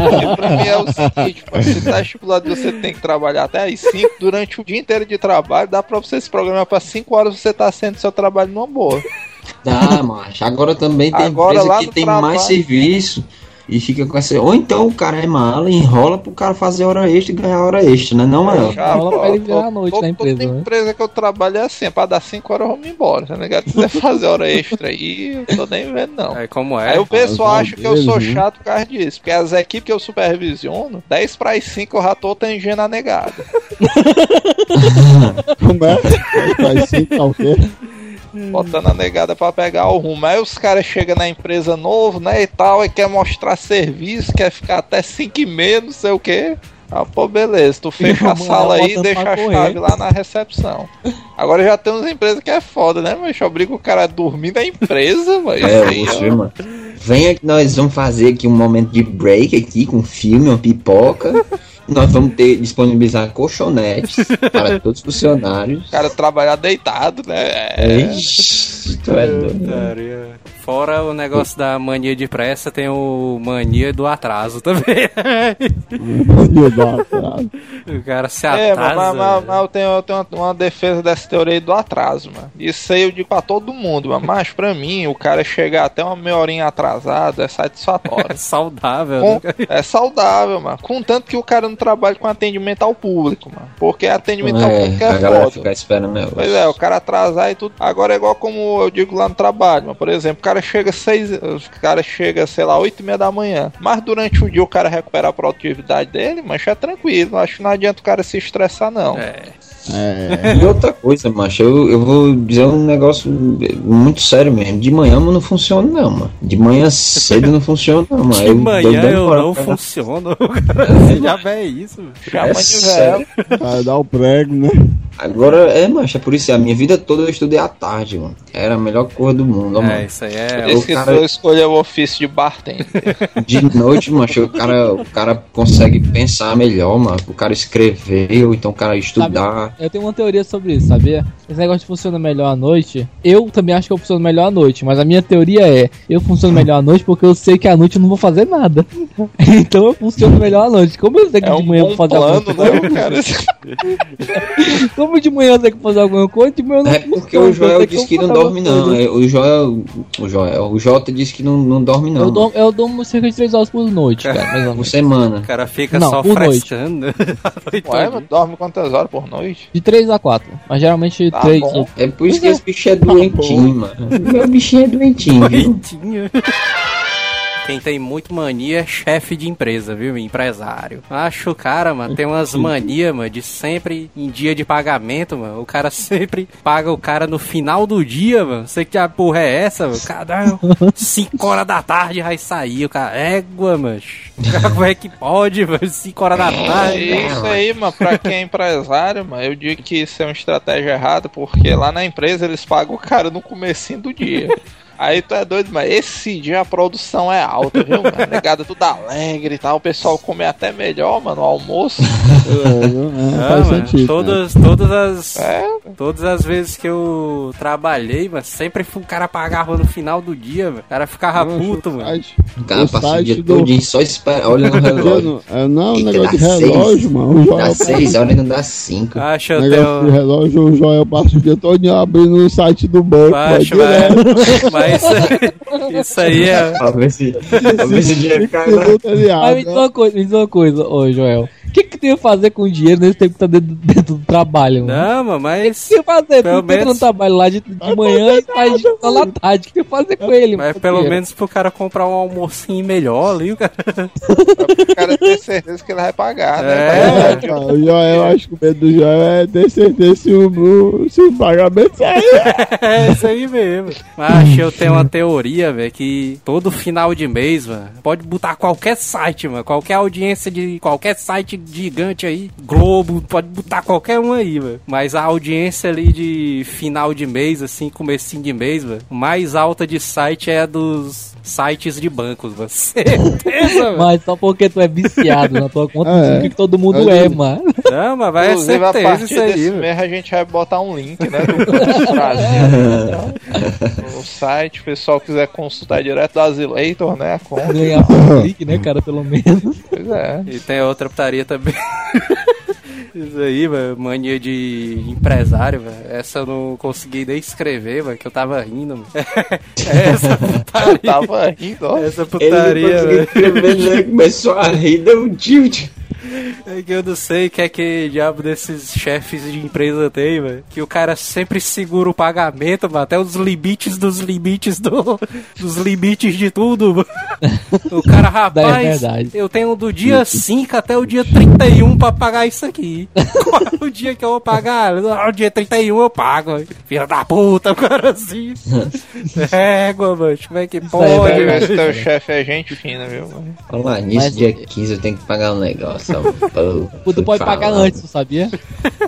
Porque pra mim é o seguinte, mano, se tá estipulado que você tem que trabalhar até às 5, durante o dia inteiro de trabalho, dá pra você se programar pra 5 horas você tá sendo seu trabalho numa boa. Dá, macho. Agora também tem Agora, empresa que tem trabalho- mais serviço e fica com essa. Ou então o cara é mala, enrola pro cara fazer hora extra e ganhar hora extra, né? Não, Manel? Já, Rola pô, pra ele virar a noite to- na empresa, Toda né? empresa que eu trabalho é assim, é pra dar 5 horas eu vou me embora, tá ligado? Se quiser [LAUGHS] fazer hora extra aí, eu tô nem vendo não. Aí como é? Aí o pessoal os acha que eu sou né? chato por causa disso, porque as equipes que eu supervisiono, 10 para as 5 eu já tô tangendo a negada. [LAUGHS] [LAUGHS] Como é? Faz cinco, tá o quê? Botando a negada pra pegar o rumo. Aí os caras chegam na empresa novo, né, e tal, e quer mostrar serviço, quer ficar até 5 e meia, não sei o quê. Ah, pô, beleza, tu fecha a sala aí e deixa a correr. chave lá na recepção. Agora já tem umas empresas que é foda, né, mas obriga o cara a dormir na empresa, [LAUGHS] mas É, aí, você, mano. Venha que nós vamos fazer aqui um momento de break aqui com um filme, uma pipoca. Nós vamos ter disponibilizar colchonetes [LAUGHS] para todos os funcionários. o cara trabalhar deitado, né? É. Ixi, tu é doido. Fora o negócio da mania de pressa, tem o mania do atraso também. Mania do atraso. o cara se É, mas, atrasa. mas- mas- mas eu tenho, eu tenho uma, uma defesa dessa teoria aí do atraso, mano. Isso aí eu digo pra todo mundo, mano. Mas pra mim, o cara chegar até uma meia horinha atrasado é [LAUGHS] É satisfatório. saudável, Com- né? é saudável, mano. Contanto que o cara não trabalha com atendimento ao público, mano. Porque atendimento ao público É, é a galera foda. fica esperando meu. Pois é, o cara atrasar e tudo. Agora é igual como eu digo lá no trabalho, mano. Por exemplo, o cara chega seis, o cara chega, sei lá, oito e meia da manhã. Mas durante o dia o cara recupera a produtividade dele, mas é tranquilo. Acho que não adianta o cara se estressar, não. É. É. E outra coisa, macho, eu, eu vou dizer um negócio muito sério mesmo. De manhã não funciona, não, mano. De manhã cedo não funciona, não, mano. De Eu manhã eu não pra- funciono. Você [LAUGHS] já vê isso. Chama É de sério. velho. Vai dar o prego, né? Agora, é, mancha, por isso, a minha vida toda eu estudei à tarde, mano. Era a melhor coisa do mundo, ó, É, mano. isso aí é. o Esse que cara- escolheu o ofício de bartender. [LAUGHS] De noite, mancha, o cara, o cara consegue pensar melhor, mano. O cara escrever, ou então o cara estudar. Eu tenho uma teoria sobre isso, sabia? Esse negócio funciona melhor à noite. Eu também acho que eu funciono melhor à noite, mas a minha teoria é: eu funciono melhor à noite porque eu sei que à noite eu não vou fazer nada. [LAUGHS] então eu funciono melhor à noite. Como eu sei que É de um manhã eu vou fazer plano, alguma né, coisa. cara? [LAUGHS] Como de manhã sei que fazer alguma coisa, de manhã eu não É porque o Joel disse que não dorme, não. É, O Joel, o Joel, o Jota disse que não, não dorme, não. Eu durmo, eu durmo cerca de 3 horas por noite, cara, ou Por semana. O cara fica Não, só por noite. frescando. noite [LAUGHS] Ué, dorme quantas horas por noite? De 3 a 4. Mas geralmente Tá 3. bom. É por isso que esse bicho é doentinho, mano. Meu bichinho é doentinho, viu? Quem tem muito mania é chefe de empresa, viu? Empresário. Acho o cara, mano, tem umas [LAUGHS] manias, mano, de sempre em dia de pagamento, mano. O cara [LAUGHS] sempre paga o cara no final do dia, mano. Sei que a porra é essa, mano. Cada 5 [LAUGHS] horas da tarde vai sair. O cara, égua, mano. Como é que pode, mano? 5 horas da tarde. É isso aí, mano, pra quem é empresário, mano, eu digo que isso é uma estratégia errada, porque lá na empresa eles pagam o cara no comecinho do dia. Aí tu é doido, mas esse dia a produção é alta, viu, mano? Negada tudo alegre e tal, o pessoal come até melhor, mano, o almoço. [LAUGHS] É, Ah, faz mano, sentido. né? todas, todas as É, todas as vezes que eu trabalhei, mas sempre o cara pagava no final do dia, mano. O cara ficava puto, mano. Site- O cara o passa o dia do- todinho só espera, olha [LAUGHS] no relógio. É, não, Eita, negócio de relógio, seis. mano. O Dá seis horas e não dá cinco. Acho eu Negócio de tenho. relógio, o Joel passa o dia todo abrindo o site do banco. vai Acho, direto. mas, mas isso, isso aí é. Pra ver se, pra ver se me diz uma coisa, me diz uma coisa, ô Joel. O que que tem a fazer com o dinheiro nesse tempo que tá dentro, dentro do trabalho, mano? Não, mano, O mas. que a fazer? Pelo Tu entra no menos- trabalho lá de, de manhã e sai de na tarde. O que a fazer com ele, Mas mano? pelo Dinheiro? menos pro cara comprar um almocinho melhor ali, o cara. o cara tem certeza que ele vai pagar, né? É. Vai- Ah, o Joel, eu acho que o medo do Joel é ter certeza se o, o- se o pagamento sair. [LAUGHS] É isso aí mesmo. Mas eu tenho uma teoria, velho, que todo final de mês, mano, pode botar qualquer site, mano, qualquer audiência de qualquer site gigante aí, Globo, pode botar qualquer um aí, mano. Mas a audiência ali de final de mês, assim, comecinho de mês, mano, mais alta de site é a dos sites de bancos, mano. [LAUGHS] Certeza. Mas só porque tu é viciado na tua conta, [LAUGHS] É. não que todo mundo Eu é, mano. Não, mas vai é Inclusive, a certeza isso aí, mês a gente vai botar um link, né? Do Banco Brasil. no site, o pessoal quiser consultar direto do Azileitor, né? A conta. Ganhar um clique, né, cara, pelo menos. Pois é. E tem outra putaria também. [LAUGHS] Isso aí, mano, mania de empresário, velho. Essa eu não consegui nem escrever, mano, que eu tava rindo, mano. [LAUGHS] Essa putaria. Tava rindo, ó. Essa Ele putaria, não conseguiu velho. escrever, né? Começou a rir, deu um tilt. É que eu não sei o que é que diabo desses chefes de empresa tem, velho. Que o cara sempre segura o pagamento, mano, até os limites dos limites do, dos limites de tudo, mano. O cara, [LAUGHS] rapaz, verdade. eu tenho do dia 5 até o dia 31 pra pagar isso aqui. Qual é o dia que eu vou pagar? Ah, O dia 31 eu pago. Filha da puta, o cara assim. Égua, mano, como é que é pode? Pode ver verdade. se teu chefe é gente fina, viu? mano? Falar nisso, Mas- dia 15 eu tenho que pagar um negócio. Pô, Tu pode pagar antes, tu sabia?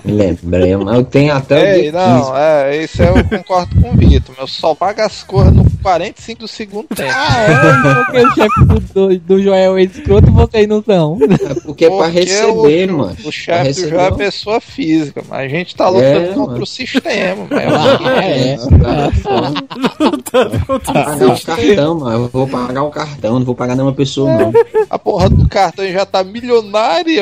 Me lembrei, mas eu tenho até o Ei, dia 15. não, é, isso eu concordo com o Vitor. Eu só pago as coisas no 45 do segundo tempo. Ah, é? Porque o chefe do, do, do Joel é escroto vocês não são. É porque é pra receber, o, mano. O chefe do João é pessoa física, mas a gente tá lutando É, contra mano. o sistema, mano. Ah, é. Cara, foda. pagar o cartão, mano. Eu vou pagar o cartão, não vou pagar nenhuma pessoa, não. A porra do cartão já tá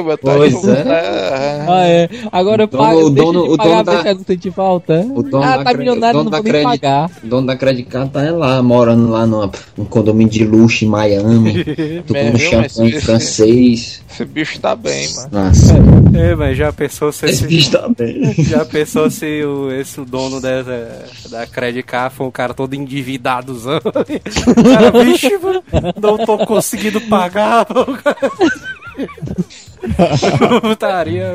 mano. Tá Pois tipo, é. Ah, é. Agora O dono- paga, o deixa dono- de o pagar dono da- sente falta. O dono ah, da tá cre- milionário, o não dono vou da nem credi- pagar. O dono da Credit Card tá lá, morando lá numa, num condomínio de luxo em Miami. [LAUGHS] Tomando mas champanhe esse- francês. Esse bicho tá bem, mano. Nossa, É, mas já pensou se esse esse, bicho tá bem. [LAUGHS] já pensou se o, esse dono dessa, da Credit Card foi um cara todo endividadozão? O [LAUGHS] cara, mano, não tô conseguindo pagar, mano. Putaria.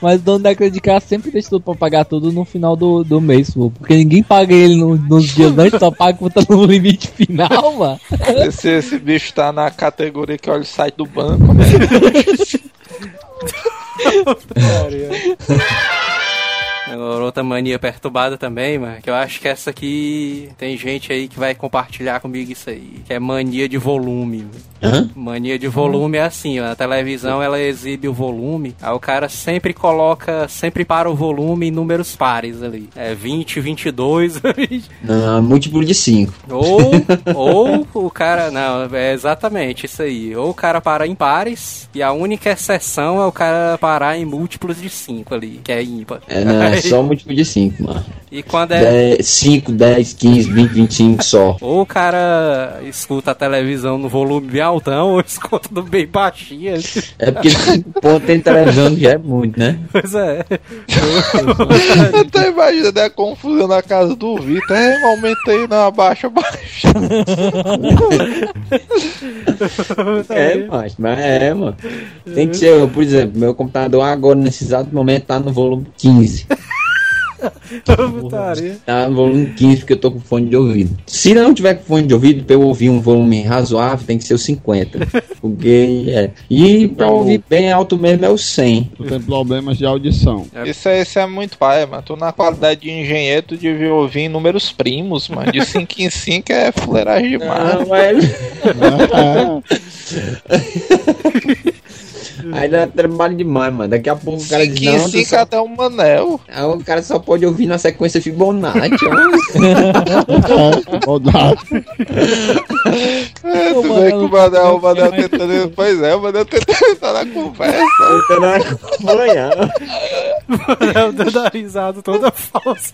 Mas o dono da Credit Card sempre deixa tudo pra pagar tudo no final do, do mês, pô. Porque ninguém paga ele no- nos dias antes, só paga quando tá no limite final, mano. Esse, esse bicho tá na categoria que olha o site do banco, né? Putaria. Agora, outra mania perturbada também, mano, que eu acho que essa aqui tem gente aí que vai compartilhar comigo isso aí, que é mania de volume. Hã? Mania de volume é assim, ó, a televisão ela exibe o volume, aí o cara sempre coloca, sempre para o volume em números pares ali. É 20, 22, [LAUGHS] Não, múltiplo de 5. ou, [LAUGHS] ou o cara, não, é exatamente isso aí. Ou o cara para em pares, e a única exceção é o cara parar em múltiplos de 5 ali, que é ímpar. É, é [LAUGHS] só múltiplo de 5, mano. E quando é. 5, 10, 15, 20, 25 só. Ou o cara escuta a televisão no volume bem altão, ou [LAUGHS] escuta no bem baixinho. É porque [LAUGHS] pô, tem televisão já é muito, né? Pois é. [LAUGHS] Eu tô imaginando a confusão na casa do Vitor. É, aumentei, não, abaixa, abaixa. É, mas, mas é, mano. Tem que ser, por exemplo, meu computador agora, nesse exato momento, tá no volume 15. Putaria. Tá no volume 15 porque eu tô com fone de ouvido. Se não tiver com fone de ouvido, pra eu ouvir um volume razoável, tem que ser o 50. Porque é. E pra ouvir bem alto mesmo é o 100. Tu tem problemas de audição. Isso é, isso é muito pai, mano. Tu na qualidade de engenheiro, tu devia ouvir em números primos, mano. De 5 em 5 é fuleiragem demais. Não, mas... [LAUGHS] Aí dá trabalho demais, mano. Daqui a pouco o cara diz, 5 em não, 5 só... até um manel. Aí o cara só pode ouvir na sequência Fibonacci. ó. É, tu vê que o Manel, o Manel [LAUGHS] tentando. Pois é, o Manel tentando [LAUGHS] entrar na conversa. Tentando acompanhar. Eu dando a risada toda falsa.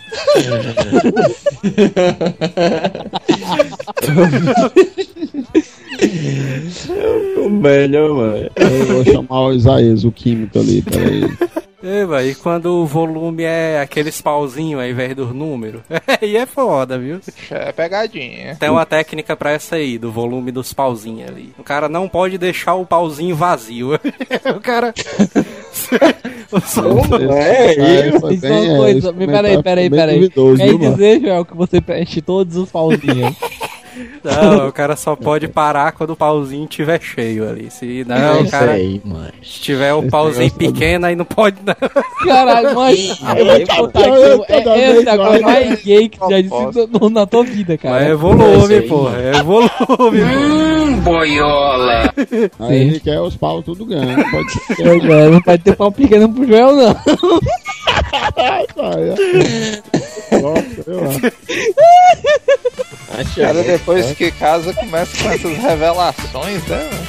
[LAUGHS] O melhor, mano. Eu vou chamar o Isaías, o químico ali, peraí. É, e quando o volume é aqueles pauzinhos ao invés dos números? [LAUGHS] Aí é foda, viu? É pegadinha. Tem uma técnica pra essa aí, do volume dos pauzinhos ali. O cara não pode deixar o pauzinho vazio. [LAUGHS] o cara. [LAUGHS] É, Aí foi Isso é uma é, coisa. Peraí, peraí, peraí. Quer dizer, Joel, que você preenche todos os pauzinhos. Não, o cara só pode parar quando o pauzinho estiver cheio ali. Se não, é o cara. Se tiver o pauzinho pequeno, aí não pode não. Caralho, mas é, é vez a coisa vai. mais gay que já disse no- na tua vida, cara. Mas é É volume, porra. É volume, porra. Aí ele quer os paus tudo grande. Pode [LAUGHS] ser. Não pode ter pau pequeno pro Joel, não. Nossa, eu acho. Cara, depois que casa, começa com essas revelações, né? mano?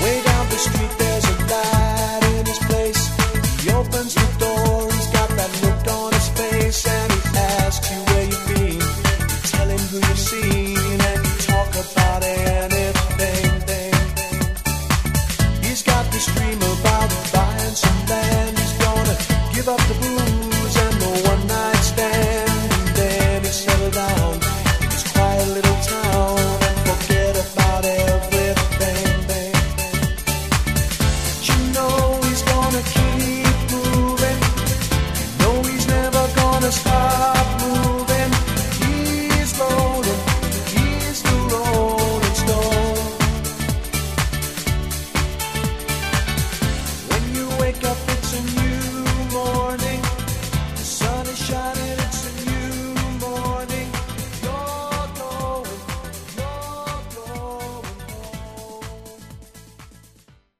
Way down the street, everybody